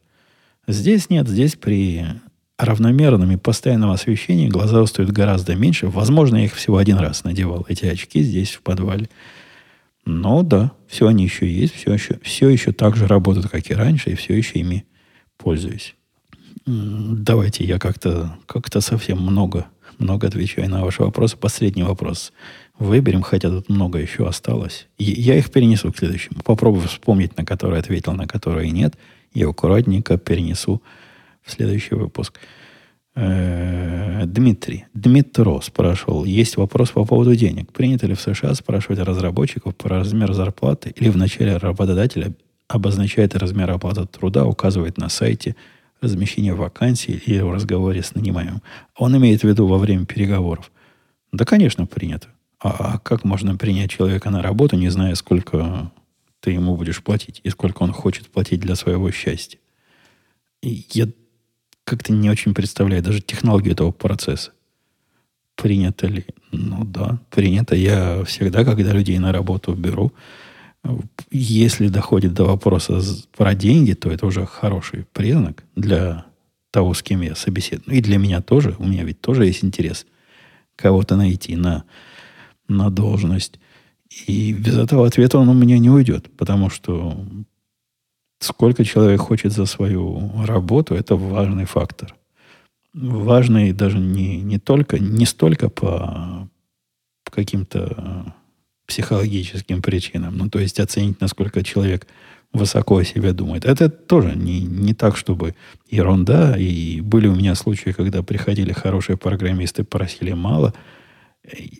Здесь нет, здесь при равномерном и постоянном освещении глаза устают гораздо меньше. Возможно, я их всего один раз надевал, эти очки здесь, в подвале. Но да, все они еще есть, все еще, все еще так же работают, как и раньше, и все еще ими пользуюсь. Давайте я как-то как совсем много, много отвечаю на ваши вопросы. Последний вопрос выберем, хотя тут много еще осталось. Я их перенесу к следующему. Попробую вспомнить, на который ответил, на который нет. И аккуратненько перенесу в следующий выпуск. Дмитрий. Дмитро спрашивал. Есть вопрос по поводу денег. Принято ли в США спрашивать разработчиков про размер зарплаты или вначале работодателя обозначает размер оплаты труда, указывает на сайте размещение вакансий или в разговоре с нанимаемым. Он имеет в виду во время переговоров. Да, конечно, принято. А, как можно принять человека на работу, не зная, сколько ты ему будешь платить и сколько он хочет платить для своего счастья? И я как-то не очень представляю даже технологию этого процесса. Принято ли? Ну да, принято. Я всегда, когда людей на работу беру, если доходит до вопроса про деньги, то это уже хороший признак для того, с кем я собеседую. И для меня тоже. У меня ведь тоже есть интерес кого-то найти на на должность. И без этого ответа он у меня не уйдет, потому что сколько человек хочет за свою работу, это важный фактор. Важный даже не, не, только, не столько по каким-то психологическим причинам, ну, то есть оценить, насколько человек высоко о себе думает. Это тоже не, не так, чтобы ерунда. И были у меня случаи, когда приходили хорошие программисты, просили мало –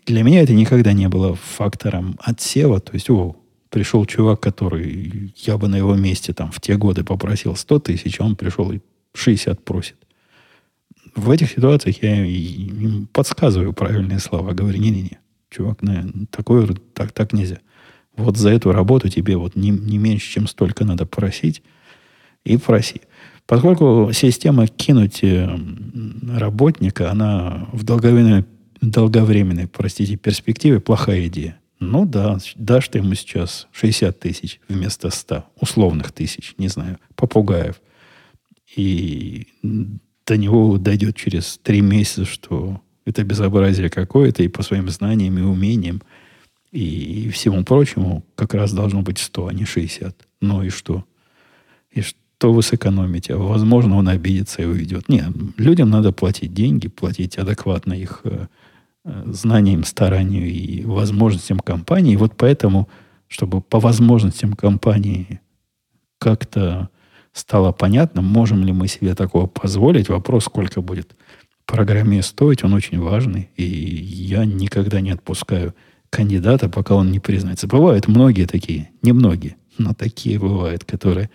для меня это никогда не было фактором отсева. То есть, о, пришел чувак, который я бы на его месте там в те годы попросил 100 тысяч, а он пришел и 60 просит. В этих ситуациях я им подсказываю правильные слова. Говорю, не-не-не, чувак, на, такое, так, так нельзя. Вот за эту работу тебе вот не, не меньше, чем столько надо просить, и проси. Поскольку система кинуть э, работника, она в долговременной долговременной, простите, перспективе плохая идея. Ну да, дашь ты ему сейчас 60 тысяч вместо 100 условных тысяч, не знаю, попугаев. И до него дойдет через три месяца, что это безобразие какое-то, и по своим знаниям и умениям, и всему прочему, как раз должно быть 100, а не 60. Ну и что? И что вы сэкономите? Возможно, он обидится и уйдет. Нет, людям надо платить деньги, платить адекватно их э, знаниям, старанию и возможностям компании. И вот поэтому, чтобы по возможностям компании как-то стало понятно, можем ли мы себе такого позволить, вопрос, сколько будет программе стоить, он очень важный. И я никогда не отпускаю кандидата, пока он не признается. Бывают многие такие, не многие, но такие бывают, которые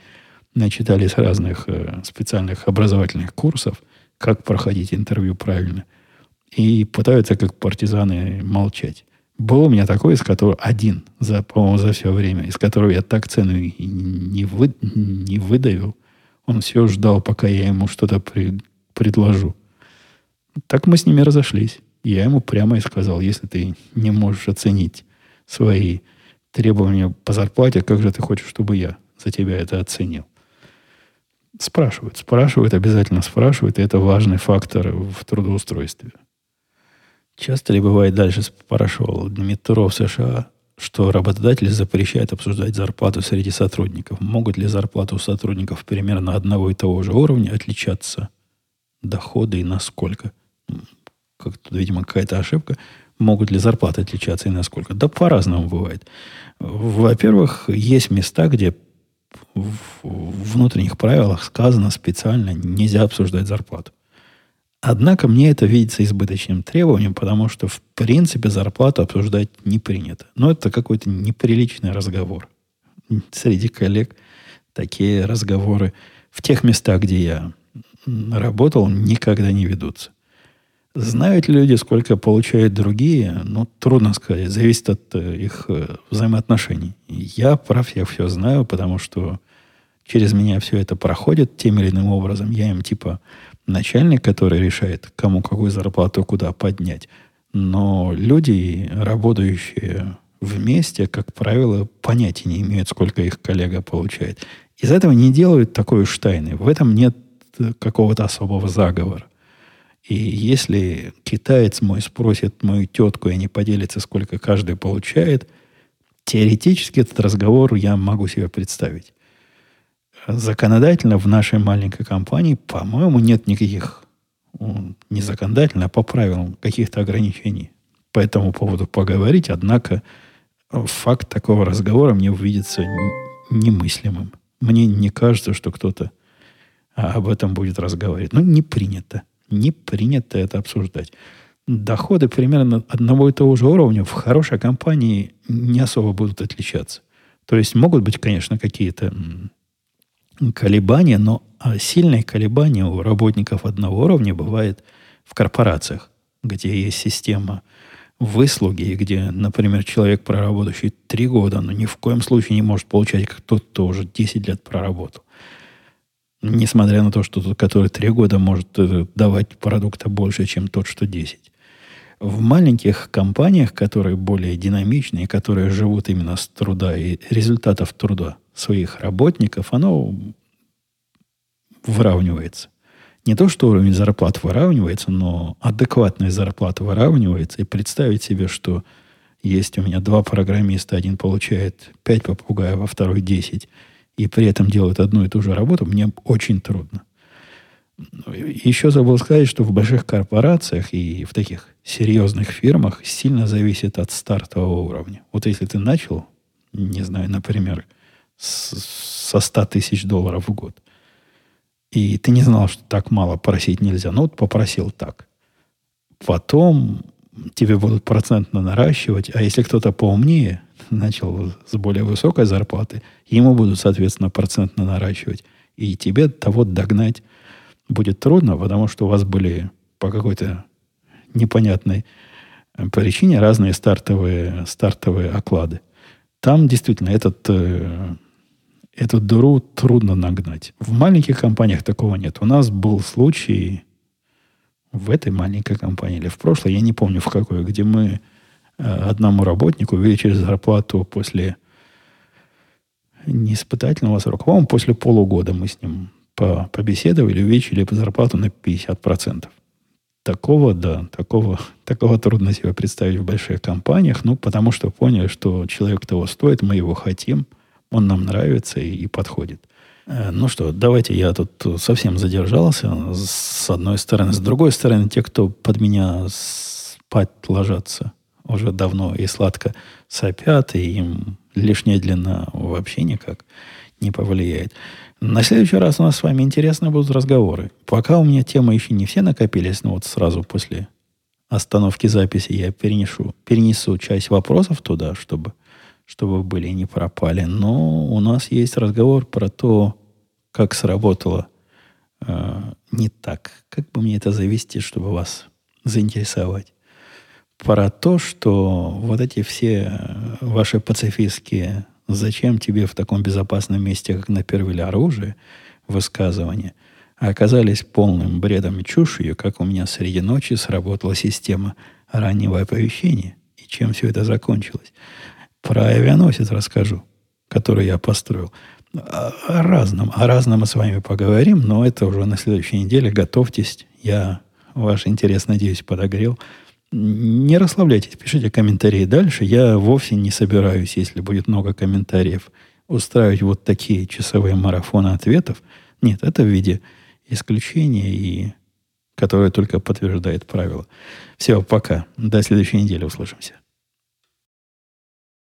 начитались разных э, специальных образовательных курсов, как проходить интервью правильно – и пытаются, как партизаны, молчать. Был у меня такой, из которого один, за, по-моему, за все время, из которого я так цену не, вы, не выдавил. Он все ждал, пока я ему что-то при, предложу. Так мы с ними разошлись. Я ему прямо и сказал, если ты не можешь оценить свои требования по зарплате, как же ты хочешь, чтобы я за тебя это оценил? Спрашивают, спрашивают, обязательно спрашивают, и это важный фактор в трудоустройстве. Часто ли бывает, дальше спрашивал Дмитро в США, что работодатель запрещает обсуждать зарплату среди сотрудников. Могут ли зарплаты у сотрудников примерно одного и того же уровня отличаться? Доходы и насколько? Как тут, видимо, какая-то ошибка. Могут ли зарплаты отличаться и насколько? Да по-разному бывает. Во-первых, есть места, где в внутренних правилах сказано специально нельзя обсуждать зарплату. Однако мне это видится избыточным требованием, потому что, в принципе, зарплату обсуждать не принято. Но это какой-то неприличный разговор. Среди коллег такие разговоры в тех местах, где я работал, никогда не ведутся. Знают ли люди, сколько получают другие? Ну, трудно сказать. Зависит от э, их э, взаимоотношений. Я прав, я все знаю, потому что через меня все это проходит тем или иным образом. Я им типа начальник, который решает, кому какую зарплату куда поднять. Но люди, работающие вместе, как правило, понятия не имеют, сколько их коллега получает. Из этого не делают такой уж тайны. В этом нет какого-то особого заговора. И если китаец мой спросит мою тетку, и они поделятся, сколько каждый получает, теоретически этот разговор я могу себе представить. Законодательно в нашей маленькой компании, по-моему, нет никаких, не законодательно, а по правилам каких-то ограничений по этому поводу поговорить, однако факт такого разговора мне увидится немыслимым. Мне не кажется, что кто-то об этом будет разговаривать. Ну, не принято. Не принято это обсуждать. Доходы примерно одного и того же уровня в хорошей компании не особо будут отличаться. То есть могут быть, конечно, какие-то колебания, но а, сильные колебания у работников одного уровня бывает в корпорациях, где есть система выслуги, где, например, человек, проработающий три года, но ни в коем случае не может получать, как тот, кто уже 10 лет проработал. Несмотря на то, что тот, который три года, может э, давать продукта больше, чем тот, что 10. В маленьких компаниях, которые более динамичные, которые живут именно с труда и результатов труда своих работников, оно выравнивается не то, что уровень зарплат выравнивается, но адекватная зарплата выравнивается. И представить себе, что есть у меня два программиста, один получает 5 попугаев, а второй 10, и при этом делают одну и ту же работу, мне очень трудно. Еще забыл сказать, что в больших корпорациях и в таких серьезных фирмах сильно зависит от стартового уровня. Вот если ты начал, не знаю, например, со 100 тысяч долларов в год – и ты не знал, что так мало просить нельзя. Ну, вот попросил так. Потом тебе будут процентно наращивать, а если кто-то поумнее, начал с более высокой зарплаты, ему будут, соответственно, процентно наращивать. И тебе того догнать будет трудно, потому что у вас были по какой-то непонятной причине разные стартовые, стартовые оклады. Там действительно этот э, эту дыру трудно нагнать. В маленьких компаниях такого нет. У нас был случай в этой маленькой компании или в прошлой, я не помню в какой, где мы э, одному работнику увеличили зарплату после не испытательного срока, по-моему, после полугода мы с ним по, побеседовали, увеличили зарплату на 50%. Такого, да, такого, такого трудно себе представить в больших компаниях, ну, потому что поняли, что человек того стоит, мы его хотим – он нам нравится и, и подходит. Э, ну что, давайте я тут совсем задержался, с одной стороны. С другой стороны, те, кто под меня спать ложатся уже давно и сладко сопят, и им лишняя длина вообще никак не повлияет. На следующий раз у нас с вами интересные будут разговоры. Пока у меня темы еще не все накопились, но вот сразу после остановки записи я перенесу, перенесу часть вопросов туда, чтобы чтобы были и не пропали. Но у нас есть разговор про то, как сработало э, не так. Как бы мне это завести, чтобы вас заинтересовать? Про то, что вот эти все ваши пацифистские «зачем тебе в таком безопасном месте, как на первиле оружие» высказывания оказались полным бредом и чушью, как у меня среди ночи сработала система раннего оповещения, и чем все это закончилось. Про авианосец расскажу, который я построил. О, разном. О разном мы с вами поговорим, но это уже на следующей неделе. Готовьтесь. Я ваш интерес, надеюсь, подогрел. Не расслабляйтесь, пишите комментарии дальше. Я вовсе не собираюсь, если будет много комментариев, устраивать вот такие часовые марафоны ответов. Нет, это в виде исключения, и которое только подтверждает правила. Все, пока. До следующей недели услышимся.